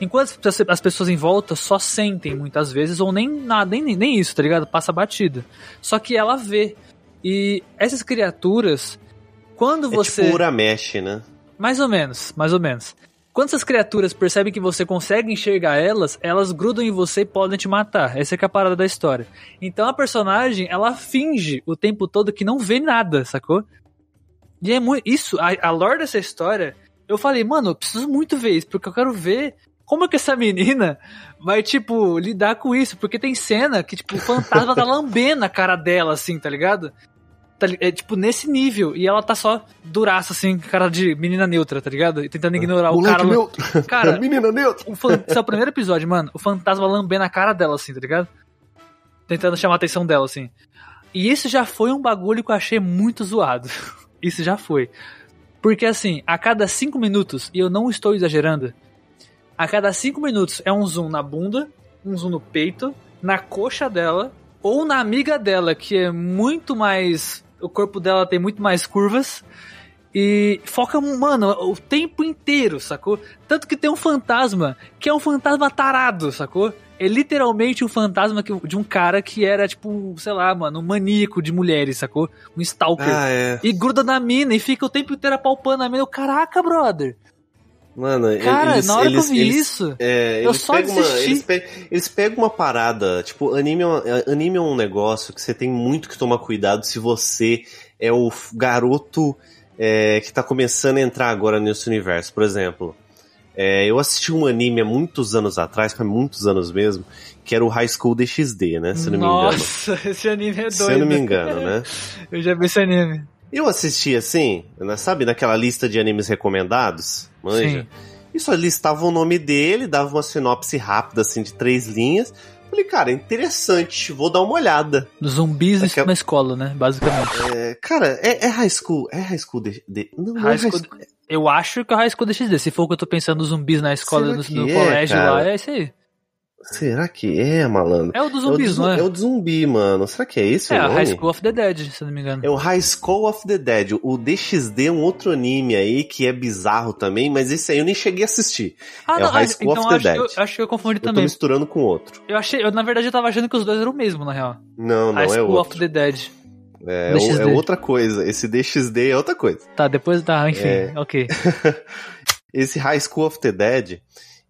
Enquanto as- as pessoas em volta só sentem muitas vezes, ou nem nada, nem, nem isso, tá ligado? Passa batida. Só que ela vê. E essas criaturas, quando É você. tipo Uramesh, né? Mais ou menos, mais ou menos. Quando essas criaturas percebem que você consegue enxergar elas, elas grudam em você e podem te matar. Essa é que é a parada da história. Então a personagem, ela finge o tempo todo que não vê nada, sacou? E é muito. Isso, a, a lore dessa história, eu falei, mano, eu preciso muito ver isso, porque eu quero ver como é que essa menina vai, tipo, lidar com isso. Porque tem cena que, tipo, o fantasma tá lambendo a cara dela, assim, tá ligado? Tá é tipo nesse nível. E ela tá só duraça, assim, cara de menina neutra, tá ligado? E tentando ignorar o cara. neutro. Cara, Menina neutra. o fan- esse é o primeiro episódio, mano. O fantasma lambendo a cara dela, assim, tá ligado? Tentando chamar a atenção dela, assim. E isso já foi um bagulho que eu achei muito zoado. Isso já foi. Porque, assim, a cada cinco minutos, e eu não estou exagerando, a cada cinco minutos é um zoom na bunda, um zoom no peito, na coxa dela, ou na amiga dela, que é muito mais. O corpo dela tem muito mais curvas. E foca, mano, o tempo inteiro, sacou? Tanto que tem um fantasma que é um fantasma tarado, sacou? É literalmente um fantasma que- de um cara que era, tipo, sei lá, mano, um maníaco de mulheres, sacou? Um stalker. Ah, é. E gruda na mina e fica o tempo inteiro apalpando a mina. Eu, Caraca, brother. Mano, Cara, eles, na hora eles, que eu vi eles, isso, É, Eu só pegam uma, eles, pe- eles pegam uma parada, tipo, anime é, anime é um negócio que você tem muito que tomar cuidado se você é o garoto é, que tá começando a entrar agora nesse universo. Por exemplo, é, eu assisti um anime há muitos anos atrás, faz muitos anos mesmo, que era o High School DxD, né? Se eu não me engano. Nossa, esse anime é doido. Se eu não me engano, né? Eu já vi esse anime. Eu assisti assim, né, sabe, naquela lista de animes recomendados? Manja? Sim. E só listava o nome dele, dava uma sinopse rápida, assim, de três linhas. Falei, cara, interessante, vou dar uma olhada. Zumbis Aquela- na escola, né? Basicamente. É, cara, é, é high school, é high school de... de- não, não High é high school- school. Eu acho que é o High School DxD. Se for o que eu tô pensando, zumbis na escola, Será no, no é, colégio cara? lá, é esse aí. Será que é, malandro? É o dos É o, zumbis, do, não é? é o do zumbi, mano. Será que é esse É, o nome? High School of the Dead, se eu não me engano. É o High School of the Dead. O DxD é um outro anime aí que é bizarro também, mas esse aí eu nem cheguei a assistir. ah, é o High School então of the acho, que eu, Dead. acho que eu confundi Eu tô também. misturando com outro. Eu achei, eu, na verdade, eu tava achando que os dois eram o mesmo, na real. Não, não High é School outro. of the Dead. É, DxD. é outra coisa. Esse DxD é outra coisa. Tá, depois tá, enfim, É. ok. Esse High School of the Dead,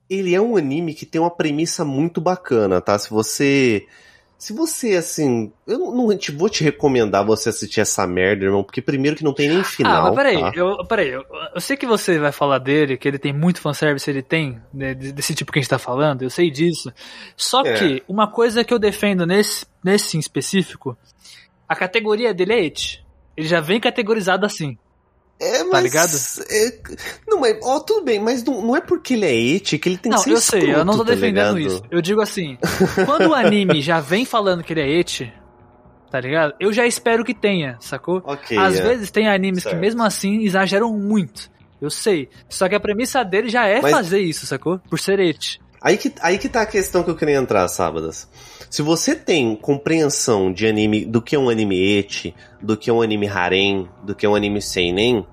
ele é um anime que tem uma premissa muito bacana, tá? Se você. Se você, assim. Eu não, não te, vou te recomendar você assistir essa merda, irmão, porque primeiro que não tem nem final. ah, mas peraí, tá? eu, peraí, eu, eu sei que você vai falar dele, que ele tem muito fanservice, ele tem, né, de- desse tipo que a gente tá falando, eu sei disso. Só É. que, uma coisa que eu defendo nesse, nesse em específico, a categoria dele é it. Ele já vem categorizado assim. É, mas. Tá ligado? é- não, mas. Ó, tudo bem, mas não, não é porque ele é et que ele tem não, que ser eu sei, eu não tô tá defendendo ligado? isso. Eu digo assim, quando o anime já vem falando que ele é it, tá ligado? Eu já espero que tenha, sacou? Ok. Às é. vezes tem animes Certo. que mesmo assim exageram muito. Eu sei. Só que a premissa dele já é Mas- fazer isso, sacou? Por ser et. Aí que, aí que tá a questão que eu queria entrar, sábadas. Se você tem compreensão de anime, do que é um anime eti, do que é um anime harem, do que é um anime seinen,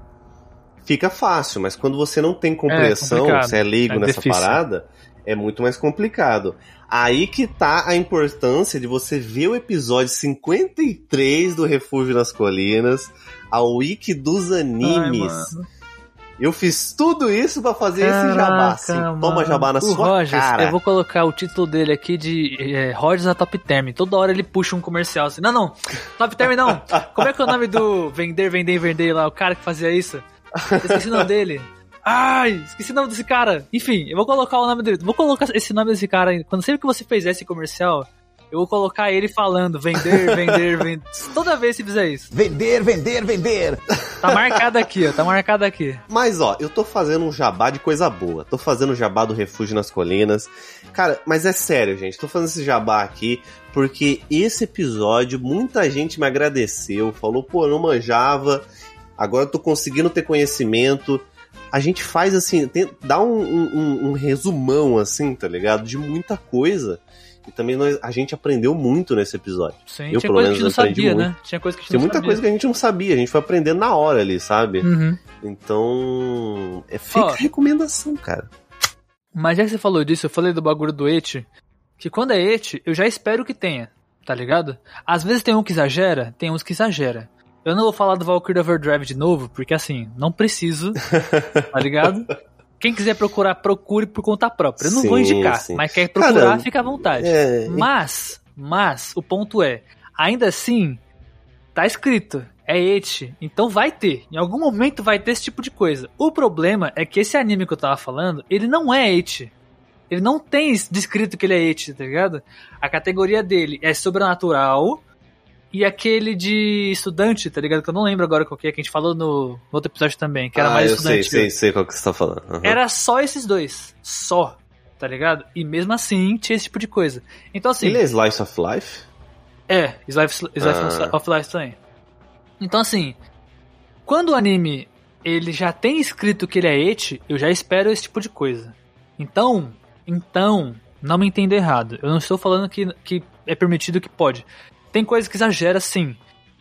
fica fácil, mas quando você não tem compreensão, complicado. você é leigo É nessa difícil. parada, é muito mais complicado. Aí que tá a importância de você ver o episódio 53 do Refúgio nas Colinas, a wiki dos animes. Ai. Eu fiz tudo isso pra fazer esse jabá, Caraca, assim. mano. Toma jabá na o sua Rogers, cara. eu vou colocar o título dele aqui de é, Rogers a Top Term. Toda hora ele puxa um comercial assim. Não, não, Top Term não. Como é que é o nome do vender, vender, vender lá? O cara que fazia isso? Eu esqueci o nome dele. Ai, esqueci o nome desse cara. Enfim, eu vou colocar o nome dele. Vou colocar esse nome desse cara aí. Quando sempre que você fizer esse comercial, eu vou colocar ele falando vender, vender, vender. Toda vez que fizer isso. Vender, vender, vender. Tá marcado aqui, ó. Tá marcado aqui. Mas ó, eu tô fazendo um jabá de coisa boa. Tô fazendo o jabá do Refúgio nas Colinas. Cara, mas é sério, gente. Tô fazendo esse jabá aqui porque esse episódio muita gente me agradeceu. Falou, pô, eu não manjava. Agora eu tô conseguindo ter conhecimento. A gente faz assim, tem- dá um, um- um resumão assim, tá ligado? De muita coisa. E também nós- a gente aprendeu muito nesse episódio. Sim, Eu, tinha pelo coisa que a gente não menos, aprendi sabia, muito. né? Tinha coisa que a gente não muita sabia. coisa que a gente não sabia, a gente foi aprendendo na hora ali, sabe? Uhum. Então. É, fica a recomendação, cara. Mas já que você falou disso, eu falei do bagulho do et, que quando é et, eu já espero que tenha, tá ligado? Às vezes tem um que exagera, tem uns que exagera. Eu não vou falar do Valkyrie Overdrive de novo, porque assim, não preciso, tá ligado? Quem quiser procurar, procure por conta própria. Eu não vou Sim, indicar, sim. mas quer procurar, Cara, fica à vontade. É, Mas, mas, o ponto é, ainda assim, tá escrito, é et, então vai ter. Em algum momento vai ter esse tipo de coisa. O problema é que esse anime que eu tava falando, ele não é et. Ele não tem descrito que ele é et, tá ligado? A categoria dele é sobrenatural e aquele de estudante, tá ligado? Que eu não lembro agora qual que é, que a gente falou no outro episódio também, que era ah, mais eu sei, estudante. sei, sei qual que você tá falando. Aham. Era só esses dois. Só. Tá ligado? E mesmo assim tinha esse tipo de coisa. Então assim. Ele é Slice of Life? É, Slice, Slice Ah. of Life também. Então assim, quando o anime ele já tem escrito que ele é et, eu já espero esse tipo de coisa. Então, então, não me entenda errado. Eu não estou falando que, que é permitido que pode. Tem coisa que exagera sim.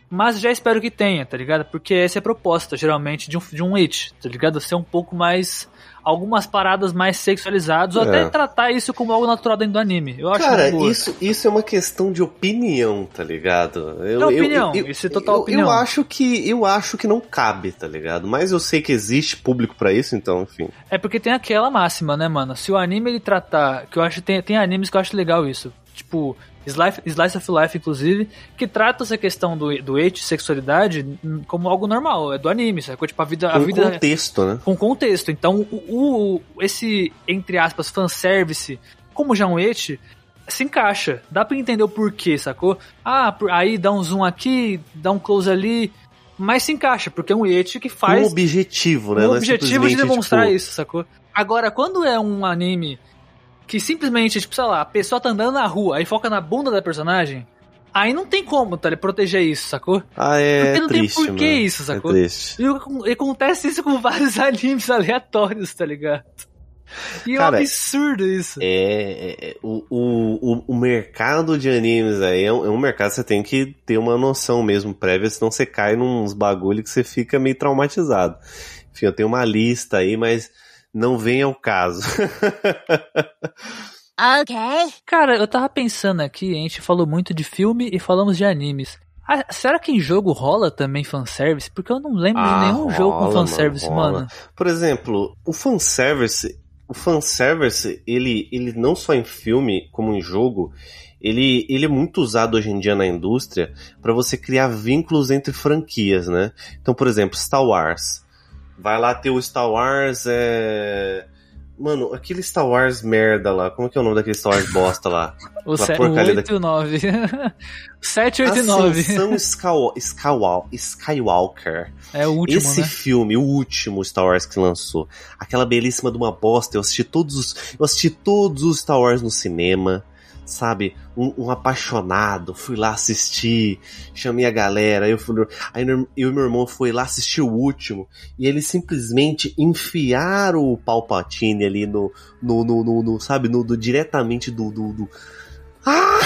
Mas já espero que tenha, tá ligado? Porque essa é a proposta, geralmente, de um, de um it, tá ligado? Ser um pouco mais. Algumas paradas mais sexualizadas, ou É. até tratar isso como algo natural dentro do anime. Eu acho Cara, isso, isso é uma questão de opinião, tá ligado? Eu, É opinião, isso é total eu, opinião. Eu acho que eu acho que não cabe, tá ligado? Mas eu sei que existe público pra isso, então, enfim. É porque tem aquela máxima, né, mano? Se o anime ele tratar. Que eu acho tem, tem animes que eu acho legal isso. Tipo, Slice, Slice of Life, inclusive, que trata essa questão do, do et, sexualidade, como algo normal. É do anime, sacou? Tipo, a vida. A Com vida contexto, né? com contexto. Então, o, o- esse, entre aspas, fanservice, como já é um et, se encaixa. Dá pra entender o porquê, sacou? Ah, por- aí dá um zoom aqui, dá um close ali. Mas se encaixa, porque é um et que faz um objetivo, né? o Não é objetivo de simplesmente, demonstrar tipo, isso, sacou? Agora, quando é um anime que simplesmente, tipo, sei lá, a pessoa tá andando na rua, aí foca na bunda da personagem, aí não tem como, tá? Ele proteger isso, sacou? Ah, é Porque não tem triste, porquê mano. isso, sacou? É triste. E, e acontece isso com vários animes aleatórios, tá ligado? E é um Cara, absurdo isso. É, é- é- o, o, o, o mercado de animes aí é um, é um mercado que você tem que ter uma noção mesmo prévia, senão você cai nos bagulho que você fica meio traumatizado. Enfim, eu tenho uma lista aí, mas não vem ao caso. Okay. Cara, eu tava pensando aqui, a gente falou muito de filme e falamos de animes. Ah, será que em jogo rola também fanservice? Porque eu não lembro Ah, de nenhum jogo com rola, fanservice, mano, rola. mano. Por exemplo, o fanservice, o fanservice, ele, ele não só em filme, como em jogo, ele, ele é muito usado hoje em dia na indústria para você criar vínculos entre franquias, né? Então, por exemplo, Star Wars. Vai lá ter o Star Wars, é... Mano, aquele Star Wars merda lá, como é que é o nome daquele Star Wars bosta lá? O, Aquela se- o porcaria 8 e o 9. 7, 8 e 9. Ascensão Skywa- Skywal- Skywalker. É o último, Esse né? filme, o último Star Wars que lançou, aquela belíssima de uma bosta, eu assisti todos os, eu assisti todos os Star Wars no cinema, sabe, um, um apaixonado, fui lá assistir, chamei a galera, eu fui, aí eu e meu irmão foi lá assistir o último, e eles simplesmente enfiaram o Palpatine ali no, no, no, no, no sabe, no, do, diretamente do, do, do ah!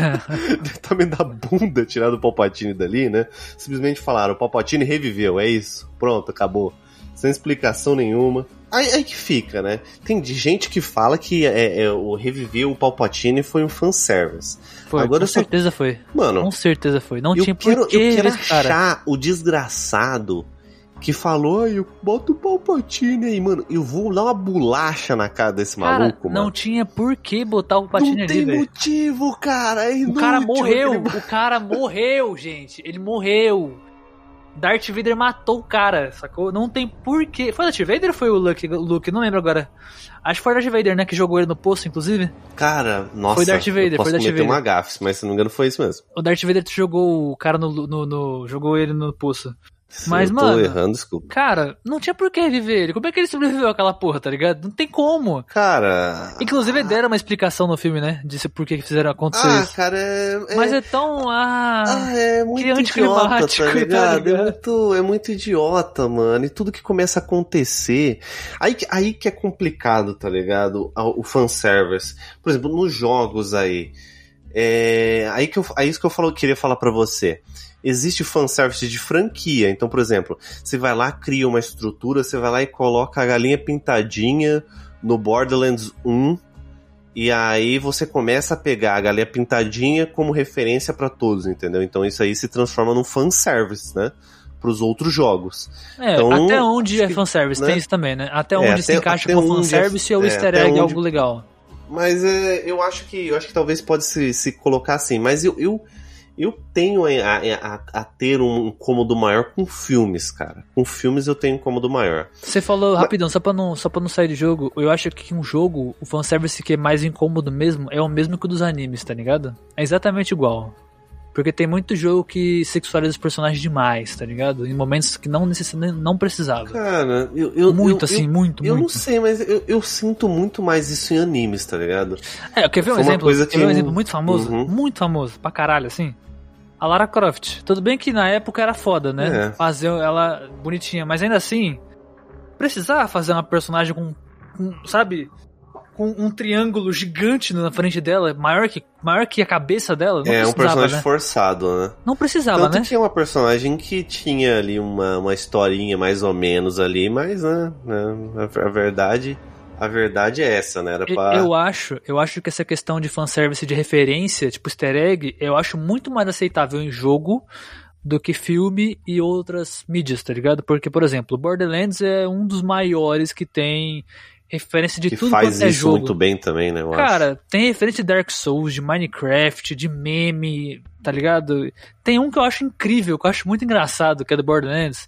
Também da bunda tirar do Palpatine dali, né? Simplesmente falaram, o Palpatine reviveu, é isso. Pronto, acabou. Sem explicação nenhuma. Aí, aí que fica, né? Tem gente que fala que é, é, o reviver o Palpatine foi um fanservice. Foi, Agora com só... certeza foi. Mano, com certeza foi. Não eu tinha quero, porquê Eu quero achar cara. o desgraçado que falou, eu boto o Palpatine aí, mano. Eu vou dar uma bolacha na cara desse cara, maluco, mano. Não tinha por que botar o Palpatine não ali, tem velho. motivo, cara. É o cara morreu. O cara morreu, gente. Ele morreu. Darth Vader matou o cara, sacou? Não tem porquê. Foi o Darth Vader ou foi o Luke? Luke? Não lembro agora. Acho que foi o Darth Vader, né? Que jogou ele no poço, inclusive. Cara, nossa. Foi Darth Vader, eu posso foi Darth Vader. uma gafe, mas se não me engano foi isso mesmo. O Darth Vader jogou o cara no. no, no jogou ele no poço. Se Mas, eu tô mano, errando, desculpa. Cara, não tinha por que reviver ele. Como é que ele sobreviveu àquela porra, tá ligado? Não tem como. Cara. Inclusive, deram uma explicação no filme, né? Disse por que fizeram acontecer Ah, isso. cara, é. é- Mas é tão. Ah. Ah, é muito que idiota, tá tá ligado? ligado? É, muito, é muito idiota, mano. E tudo que começa a acontecer. Aí, que- aí que é complicado, tá ligado? O fanservice. Por exemplo, nos jogos aí. É, aí que eu, aí isso que eu falo, queria falar pra você. Existe fanservice de franquia. Então, por exemplo, você vai lá, cria uma estrutura, você vai lá e coloca a galinha pintadinha no Borderlands 1. E aí você começa a pegar a galinha pintadinha como referência pra todos, entendeu? Então isso aí se transforma num fanservice, né? Pros outros jogos. É, Então, até onde é fanservice, né? tem isso também, né? Até onde se até- encaixa até como onde é- fanservice ou é, easter egg, onde- algo legal. Mas é, eu acho que eu acho que talvez pode se, se colocar assim. Mas eu, eu, eu tenho a, a, a ter um incômodo maior com filmes, cara. Com filmes eu tenho um incômodo maior. Você falou rapidão, só pra, não, só pra não sair de jogo, eu acho que um jogo, o fanservice que é mais incômodo mesmo, é o mesmo que o dos animes, tá ligado? É exatamente igual. Porque tem muito jogo que sexualiza os personagens demais, tá ligado? Em momentos que não necessariamente não precisava. Cara, eu. eu muito eu, assim, eu, muito, Eu não muito. sei, mas eu, eu sinto muito mais isso em animes, tá ligado? É, quer ver um Foi exemplo? Quer ver um exemplo muito famoso? Uhum. Muito famoso, pra caralho, assim. A Lara Croft. Tudo bem que na época era foda, né? É. Fazer ela bonitinha, mas ainda assim, precisar fazer uma personagem com, com, sabe, com um triângulo gigante na frente dela, maior que, maior que a cabeça dela, não é um personagem né? forçado, né? Não precisava, Tanto né? que é uma personagem que tinha ali uma, uma historinha mais ou menos ali, mas né, né, a, a verdade a verdade é essa, né? Era Eu- pra... Eu acho, eu acho que essa questão de fanservice de referência, tipo easter egg, eu acho muito mais aceitável em jogo do que filme e outras mídias, tá ligado? Porque, por exemplo, Borderlands é um dos maiores que tem referência de que tudo faz quanto é isso jogo. muito bem também, né? Eu acho. Cara, tem referência de Dark Souls, de Minecraft, de meme, tá ligado? Tem um que eu acho incrível, que eu acho muito engraçado, que é do Borderlands,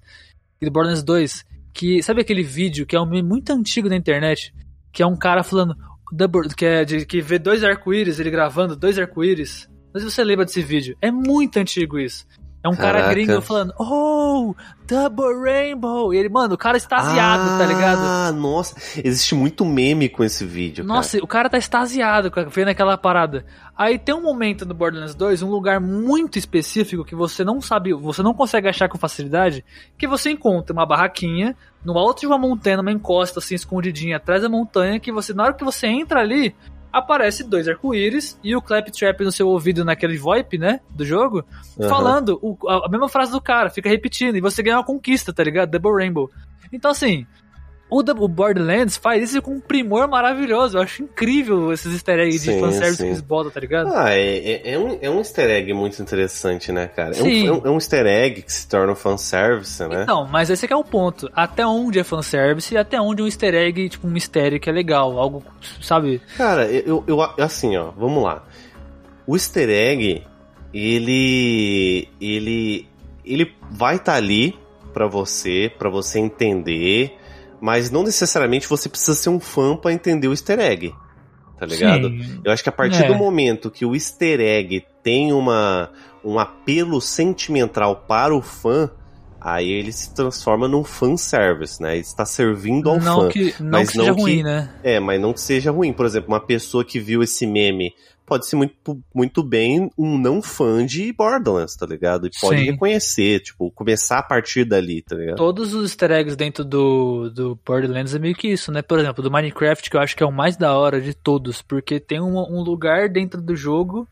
e do Borderlands 2, que sabe aquele vídeo que é um meme muito antigo da internet, que é um cara falando "The Bor- que é de que vê dois arco-íris, ele gravando dois arco-íris. Se você lembra desse vídeo. É muito antigo isso. É um cara Caraca. gringo falando, oh, Double Rainbow. E ele, mano, o cara extasiado, tá ligado? Ah, nossa. Existe muito meme com esse vídeo, Nossa, o cara tá extasiado vendo aquela parada. Aí tem um momento no Borderlands 2, um lugar muito específico que você não sabe, você não consegue achar com facilidade, que você encontra uma barraquinha no alto de uma montanha, uma encosta assim escondidinha atrás da montanha, que você na hora que você entra ali, aparece dois arco-íris e o claptrap no seu ouvido naquele VoIP, né, do jogo, Aham. falando o- a, a mesma frase do cara, fica repetindo e você ganha uma conquista, tá ligado? Double Rainbow. Então assim, o, o Borderlands faz isso com um primor maravilhoso. Eu acho incrível esses easter eggs de Sim, fanservice sim. que eles botam, tá ligado? Ah, é, é, é um, é um easter egg muito interessante, né, cara? É um, Sim. é, um, é um easter egg que se torna um fanservice, né? Então, mas esse é o ponto. Até onde é fanservice e até onde um easter egg, tipo um mistério que é legal. Algo, sabe? Cara, eu, eu, assim, ó, vamos lá. O easter egg, ele ele ele vai estar ali pra você, pra você entender, mas não necessariamente você precisa ser um fã pra entender o easter egg. Tá ligado? Sim. Eu acho que a partir É. do momento que o easter egg tem uma, um apelo sentimental para o fã, aí ele se transforma num fanservice, né? Ele está servindo ao não fã. que, não mas que seja não que- ruim, né? É, mas não que seja ruim. Por exemplo, uma pessoa que viu esse meme pode ser muito, muito bem um não fã de Borderlands, tá ligado? E pode Sim. reconhecer, tipo, começar a partir dali, tá ligado? Todos os easter eggs dentro do, do Borderlands é meio que isso, né? Por exemplo, do Minecraft, que eu acho que é o mais da hora de todos, porque tem um, um lugar dentro do jogo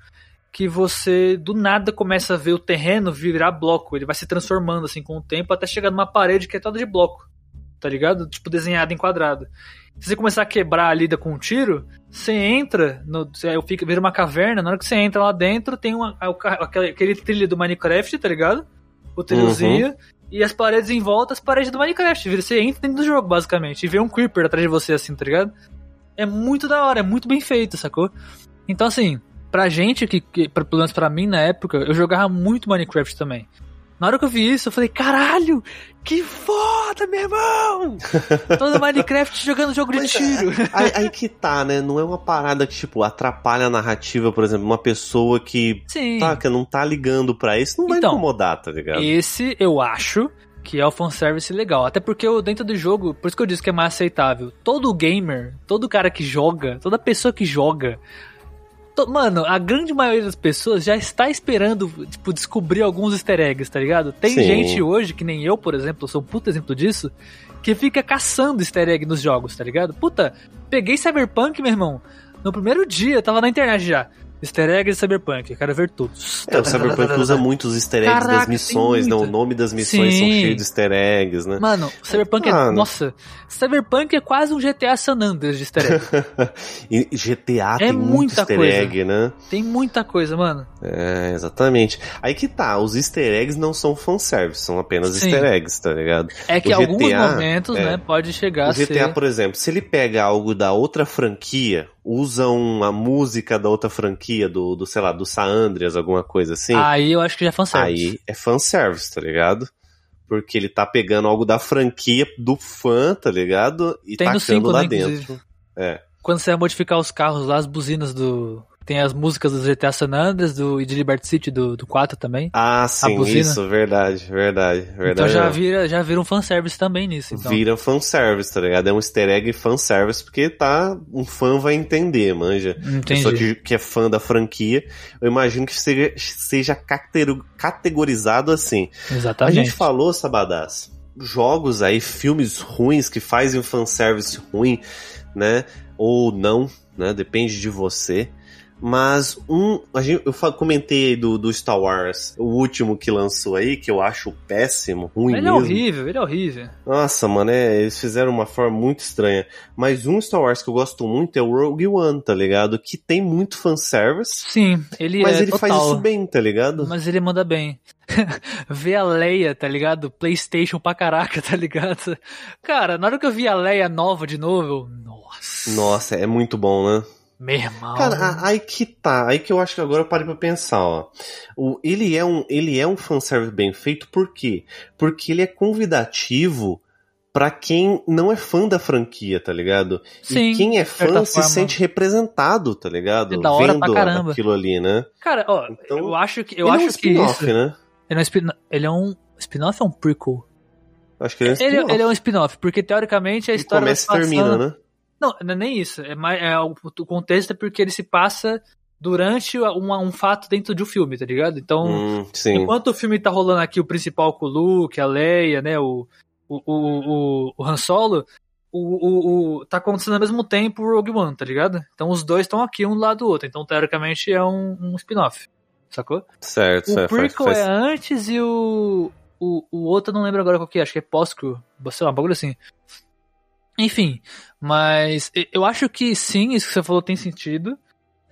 que você do nada começa a ver o terreno virar bloco. Ele vai se transformando assim com o tempo até chegar numa parede que é toda de bloco, tá ligado? Tipo desenhada em quadrado. Se você começar a quebrar a lida com um tiro, você entra, no, você fica, vira uma caverna, na hora que você entra lá dentro, tem uma, ca- aquele, aquele trilho do Minecraft, tá ligado? O trilhozinho, e as paredes em volta, as paredes do Minecraft. Vira- Você entra dentro do jogo, basicamente, e vê um Creeper atrás de você, assim, tá ligado? É muito da hora, é muito bem feito, sacou? Então, assim, pra gente, que, que pelo menos pra mim na época, eu jogava muito Minecraft também. Na hora que eu vi isso, eu falei, caralho, que foda, meu irmão! Todo Minecraft jogando jogo de Mas é, tiro. Aí, aí que tá, né? Não é uma parada que, tipo, atrapalha a narrativa, por exemplo, uma pessoa que, Sim. tá, que não tá ligando pra isso, não vai Então, incomodar, tá ligado? Esse eu acho que é o fanservice legal. Até porque eu, dentro do jogo, por isso que eu disse que é mais aceitável. Todo gamer, todo cara que joga, toda pessoa que joga. Mano, a grande maioria das pessoas já está esperando, tipo, descobrir alguns easter eggs, tá ligado? Tem Sim. gente hoje, que nem eu, por exemplo, eu sou um puta exemplo disso, que fica caçando easter egg nos jogos, tá ligado? Puta, peguei Cyberpunk, meu irmão. No primeiro dia, tava na internet já. Easter egg de Cyberpunk, eu quero ver todos. É, o Cyberpunk usa muito os easter eggs Caraca, das missões, né? O nome das missões são Sim. cheios de easter eggs, né? Mano, Cyberpunk é. Mano. Nossa, Cyberpunk é quase um GTA San Andreas de easter egg. e GTA É tem muito muita easter coisa. egg, né? Tem muita coisa, mano. É, exatamente. Aí que tá, os easter eggs não são fanservice, são apenas Sim. easter eggs, tá ligado? É que O em alguns momentos, é. né, pode chegar O a GTA, ser. por exemplo, se ele pega algo da outra franquia, usa uma música da outra franquia, do, do sei lá, do San Andreas, alguma coisa assim, Aí eu acho que já é fanservice. aí é fanservice, tá ligado? Porque ele tá pegando algo da franquia do fã, tá ligado? E Tem tacando 5, lá né, dentro. inclusive. É. Quando você vai modificar os carros lá, as buzinas do. Tem as músicas do GTA San Andreas do, e de Liberty City do, do 4 também. Ah, sim, isso, verdade, verdade, verdade. então já vira, já vira um fanservice também nisso. Então. Vira fanservice, tá ligado? É um easter egg fanservice, porque tá. Um fã vai entender, manja. Entendi. Pessoa que, que é fã da franquia, eu imagino que seja, seja categorizado assim. A Exatamente. gente falou, Sabadás, jogos aí, filmes ruins que fazem um fanservice ruim, né? Ou não, né? Depende de você. Mas um. A gente, eu comentei do, do Star Wars, o último que lançou aí, que eu acho péssimo, ruim Ele é mesmo. horrível, ele é horrível. Nossa, mano, é, eles fizeram uma forma muito estranha. Mas um Star Wars que eu gosto muito é o Rogue One, tá ligado? Que tem muito fanservice, Sim, ele mas é ele total. faz isso bem, tá ligado? Mas ele manda bem. Ver a Leia, tá ligado? Playstation pra caraca, tá ligado? Cara, na hora que eu vi a Leia nova de novo, eu... Nossa. Nossa, é muito bom, né? Meu irmão. Cara, aí que tá, aí que eu acho que agora eu parei pra pensar, ó. O, ele é um, ele é um fanservice bem feito, por quê? Porque ele é convidativo pra quem não é fã da franquia, tá ligado? Sim, e quem é fã se forma. sente representado, tá ligado? É da hora Vendo pra caramba. aquilo ali, né? Cara, ó, Então, eu acho que eu ele é um acho spin-off, né? Ele é um spin ele é um spin-off ou um prequel? Acho que ele é um Ele, spin-off. ele é um spin-off, porque teoricamente a Ele história começa e termina, né? Não, não é nem isso. É mais, é, o, o contexto é porque ele se passa durante um, um fato dentro de um filme, tá ligado? Então, Hum. Enquanto o filme tá rolando aqui, o principal com o Luke, a Leia, né, o, o, o, o, o Han Solo, o, o, o, tá acontecendo ao mesmo tempo o Rogue One, tá ligado? Então os dois estão aqui um do lado do outro. Então, teoricamente, é um, um spin-off. Sacou? Certo, O certo. faz- prequel faz- é antes e o, o, o outro eu não lembro agora qual que é, acho que é pós-crew, sei lá, um bagulho assim. Enfim, mas eu acho que sim, isso que você falou tem sentido.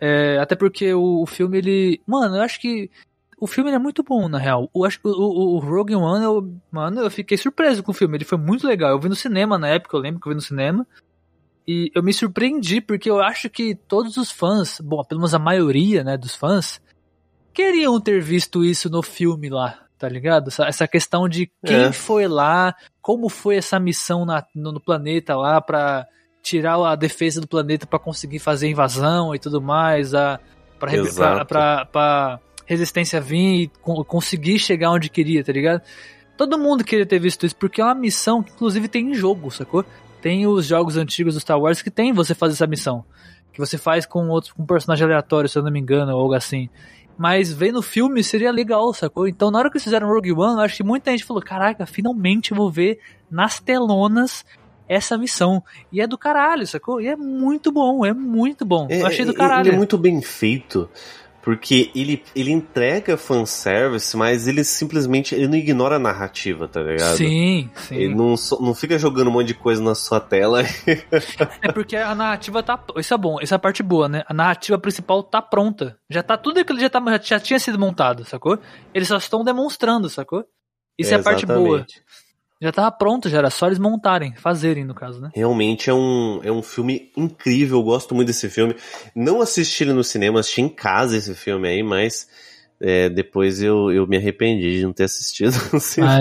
É, até porque o, o filme, ele. Mano, eu acho que. O filme é muito bom, na real. O, o, o Rogue One, eu, mano, eu fiquei surpreso com o filme. Ele foi muito legal. Eu vi no cinema na época, eu lembro que eu vi no cinema. E eu me surpreendi, porque eu acho que todos os fãs, bom, pelo menos a maioria, né, dos fãs, queriam ter visto isso no filme lá, tá ligado? Essa, essa questão de quem É. foi lá, como foi essa missão na- no, no planeta lá pra tirar a defesa do planeta pra conseguir fazer invasão e tudo mais, a, pra resistência vir e con- conseguir chegar onde queria, tá ligado? Todo mundo queria ter visto isso, porque é uma missão que inclusive tem em jogo, sacou? Tem os jogos antigos do Star Wars que tem você fazer essa missão. Que você faz com outro com um personagem aleatório, se eu não me engano, ou algo assim. Mas ver no filme seria legal, sacou? Então na hora que eles fizeram Rogue One, eu acho que muita gente falou: caraca, finalmente vou ver nas telonas essa missão. E é do caralho, sacou? E é muito bom, é muito bom. É, eu achei do caralho. Ele é muito bem feito. Porque ele, ele entrega fanservice, mas ele simplesmente ele não ignora a narrativa, tá ligado? Sim, sim. Ele não, não fica jogando um monte de coisa na sua tela. É porque a narrativa tá. Isso é bom, isso é a parte boa, né? A narrativa principal tá pronta. Já tá tudo aquilo já, tá, já tinha sido montado, sacou? Eles só estão demonstrando, sacou? Isso é, a parte boa. Já tava pronto, já era só eles montarem, fazerem, no caso, né? Realmente é um, é um filme incrível, eu gosto muito desse filme. Não assisti ele no cinema, assisti em casa esse filme aí, mas é, depois eu, eu me arrependi de não ter assistido no cinema.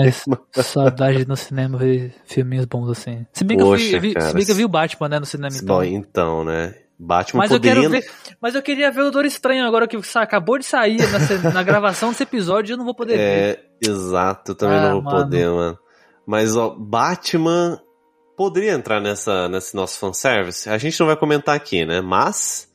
Mas saudade no cinema ver filminhos bons assim. Se bem que, eu, Poxa, vi, cara, se bem que eu vi o Batman, né, no cinema então. Então, né? Batman Mas eu poderia. quero ver. Mas eu queria ver o Doutor Estranho agora que acabou de sair na, na gravação desse episódio e eu não vou poder ver. É, exato, eu também Ah, não vou mano. poder, mano. Mas, ó, Batman poderia entrar nessa, nesse nosso fanservice? A gente não vai comentar aqui, né? Mas,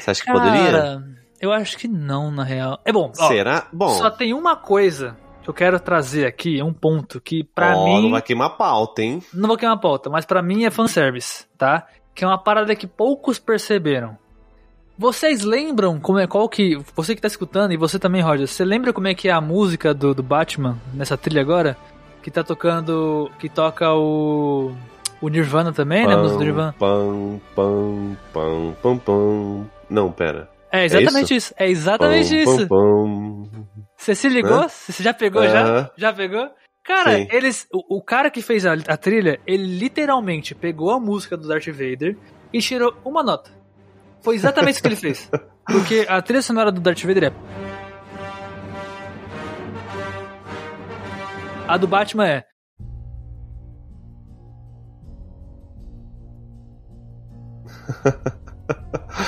você acha que poderia? Cara, eu acho que não, na real. É bom, ó, Será? Bom, só tem uma coisa que eu quero trazer aqui, é um ponto que pra ó, mim. não vai queimar pauta, hein? Não vou queimar pauta, mas pra mim é fanservice, tá? Que é uma parada que poucos perceberam. Vocês lembram como é qual que. Você que tá escutando, e você também, Roger, você lembra como é que é a música do, do Batman nessa trilha agora? Que tá tocando. Que toca o. O Nirvana também, né? A música do Nirvana. Pam, pam, pam, pam, pam. Não, pera. É exatamente isso? É exatamente Pam, isso. Pam. Você se ligou? Hã? Você já pegou já? Já pegou? Cara, Sim. eles. O, o cara que fez a, a trilha, ele literalmente pegou a música do Darth Vader e tirou uma nota. Foi exatamente isso que ele fez. Porque a trilha sonora do Darth Vader é. A do Batman é.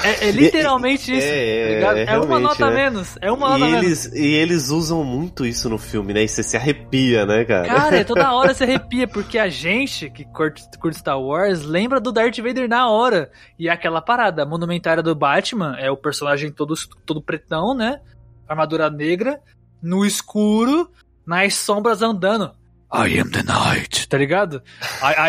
É, é literalmente isso. É, tá ligado? é, É, uma nota né? menos. É uma nota E a menos. eles, e eles usam muito isso no filme, né? E você se arrepia, né, cara? Cara, é toda hora se arrepia, porque a gente que curte, curte Star Wars lembra do Darth Vader na hora. E é aquela parada, monumentária do Batman é o personagem todo, todo pretão, né? Armadura negra, no escuro, nas sombras andando. I am the night, tá ligado?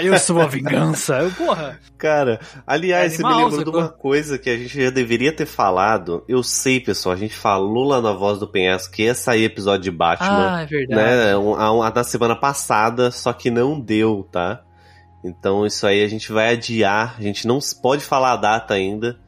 I, eu sou a vingança. Eu, porra. Cara, aliás, É você me lembrou de uma coisa que a gente já deveria ter falado. Eu sei, pessoal, a gente falou lá na Voz do Penhasco que ia sair episódio de Batman, Ah, é verdade. né? um- a- a- Na semana passada, só que não deu, tá? Então isso aí a gente vai adiar. A gente não pode falar a data ainda,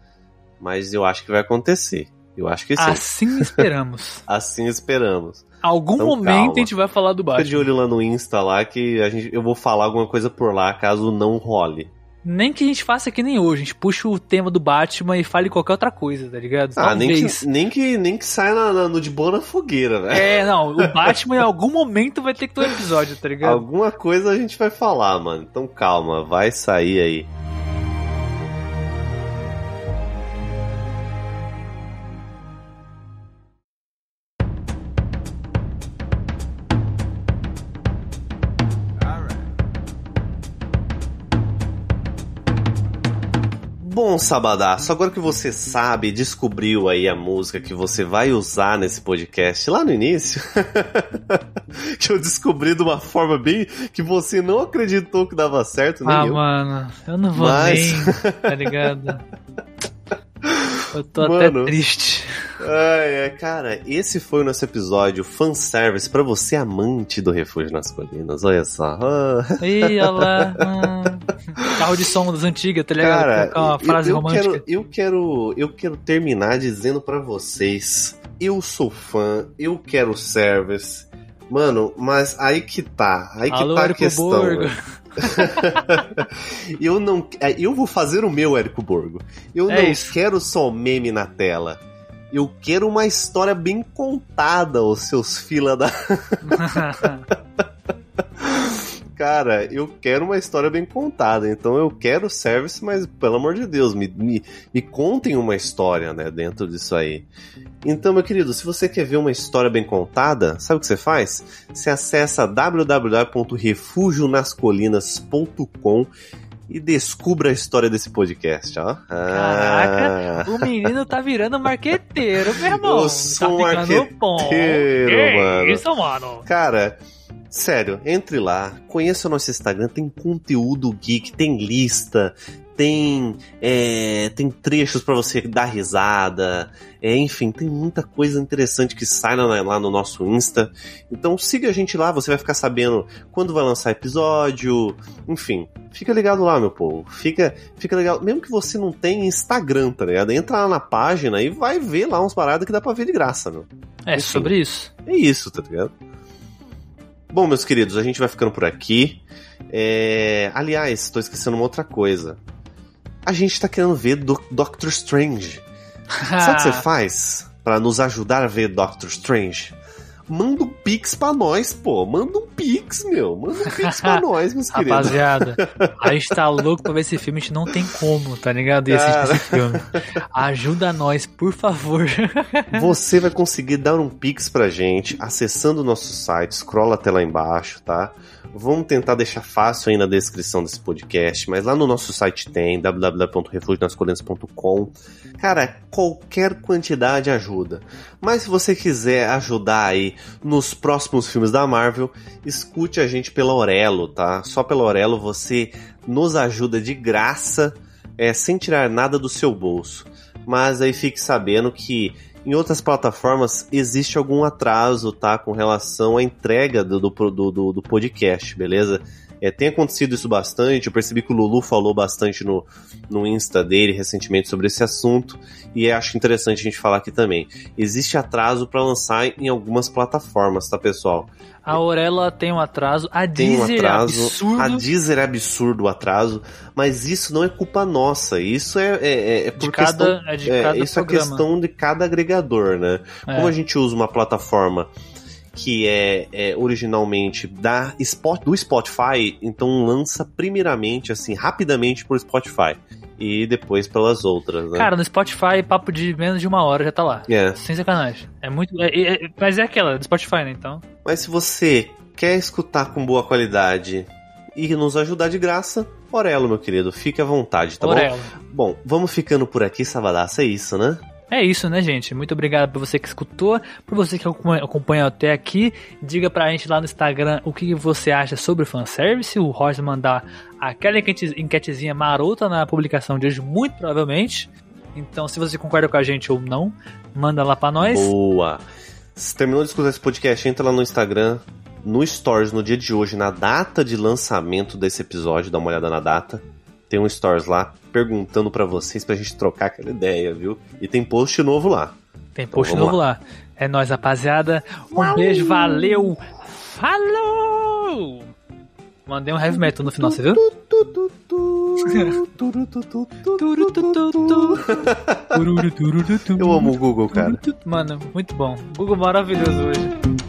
mas eu acho que vai acontecer. Eu acho que sim. Assim esperamos. Assim esperamos. Algum Então, momento calma. a gente vai falar do Fica Batman. de olho lá no Insta lá que a gente, eu vou falar alguma coisa por lá caso não role. Nem que a gente faça que nem hoje, a gente puxa o tema do Batman e fale qualquer outra coisa, tá ligado? Ah, nem que, nem que nem que saia na, na- no de boa na fogueira, né? É, não, o Batman em algum momento vai ter que ter um episódio, tá ligado? Alguma coisa a gente vai falar, mano. Então calma, vai sair aí. Bom, Sabadaço, agora que você sabe, descobriu aí a música que você vai usar nesse podcast lá no início, que eu descobri de uma forma bem que você não acreditou que dava certo, nem Ah, eu. mano, eu não vou Mas- nem, tá ligado? Eu tô Mano. até triste. Ai, cara, esse foi o nosso episódio fanservice pra você amante do Refúgio nas Colinas. Olha só. Ah, Ih, olha lá. hum. Carro de som das antigas, tá ligado? cara, uma eu- frase eu, romântica. quero, eu quero, eu quero terminar dizendo pra vocês, eu sou fã, eu quero service. Mano, mas aí que tá, aí que Alô, tá a questão. Eu não, é, eu vou fazer o meu Érico Borgo. Eu É não isso. quero só meme na tela. Eu quero uma história bem contada, os seus fila da. cara, eu quero uma história bem contada, então eu quero service, mas pelo amor de Deus, me, me, me contem uma história, né, dentro disso aí. Então, meu querido, se você quer ver uma história bem contada, sabe o que você faz? Você acessa www.refugionascolinas.com e descubra a história desse podcast, ó. Caraca, ah. o menino tá virando marqueteiro, meu irmão. Eu sou tá um marqueteiro, mano. Isso, mano. Cara, sério, entre lá, conheça o nosso Instagram, tem conteúdo geek, tem lista, tem, é, tem trechos para você dar risada, é, enfim, tem muita coisa interessante que sai lá, no nosso Insta. Então siga a gente lá, você vai ficar sabendo quando vai lançar episódio, enfim, fica ligado lá, meu povo. Fica, fica legal, mesmo que você não tenha Instagram, tá ligado? Entra lá na página e vai ver lá uns paradas que dá pra ver de graça, meu. É enfim, sobre isso. É isso, tá ligado? Bom, meus queridos, a gente vai ficando por aqui. É... Aliás, estou esquecendo uma outra coisa a gente tá querendo ver do Doctor Strange. Sabe o que você faz para nos ajudar a ver Doctor Strange? Manda um pix pra nós, pô. Manda um pix, meu. Manda um pix pra nós, meus queridos. Rapaziada, a gente tá louco pra ver esse filme, a gente não tem como, tá ligado? E assistir esse filme. Ajuda nós, por favor. Você vai conseguir dar um pix pra gente acessando o nosso site, scrolla até lá embaixo, tá? Vamos tentar deixar fácil aí na descrição desse podcast, mas lá no nosso site tem www.refugionascolinas.com. Cara, qualquer quantidade ajuda. Mas se você quiser ajudar aí nos próximos filmes da Marvel, escute a gente pela Orelo, tá? Só pela Orelo você nos ajuda de graça, é, sem tirar nada do seu bolso. Mas aí fique sabendo que em outras plataformas existe algum atraso, tá? Com relação à entrega do, do, do, do podcast, beleza? É, tem acontecido isso bastante. Eu percebi que o Lulu falou bastante no, no Insta dele recentemente sobre esse assunto. E acho interessante a gente falar aqui também. Existe atraso para lançar em algumas plataformas, tá, pessoal? A Aurela tem um atraso, a tem Deezer um é atraso, é absurdo. A Deezer é absurdo o atraso, mas isso não é culpa nossa, isso é, é, é, é por cada, questão, é de é, cada isso programa. é questão de cada agregador, né? Como a gente usa uma plataforma que é, é, originalmente da do Spotify, então lança primeiramente, assim, rapidamente por Spotify. E depois pelas outras, né? Cara, no Spotify, papo de menos de uma hora já tá lá. É. Sem sacanagem. É muito. É, é, mas é aquela, do Spotify, né? Então. Mas se você quer escutar com boa qualidade e nos ajudar de graça, Orelo, meu querido, fique à vontade, tá Orelo. bom? Bom, vamos ficando por aqui, Sabadaça, é isso, né? É isso, né, gente? Muito obrigado por você que escutou, por você que acompanhou até aqui. Diga pra gente lá no Instagram o que você acha sobre o fanservice. O Roger mandar aquela enquetezinha marota na publicação de hoje, muito provavelmente. Então, se você concorda com a gente ou não, manda lá pra nós. Boa! Se terminou de escutar esse podcast, entra lá no Instagram, no Stories, no dia de hoje, na data de lançamento desse episódio, dá uma olhada na data tem um stories lá perguntando para vocês pra gente trocar aquela ideia, viu? E tem post novo lá. Tem então, post novo lá. lá. É nóis, rapaziada. Um Uau. beijo, valeu! Falou! Mandei um heavy metal no final, você viu? Eu amo o Google, cara. Mano, muito bom. Google maravilhoso hoje.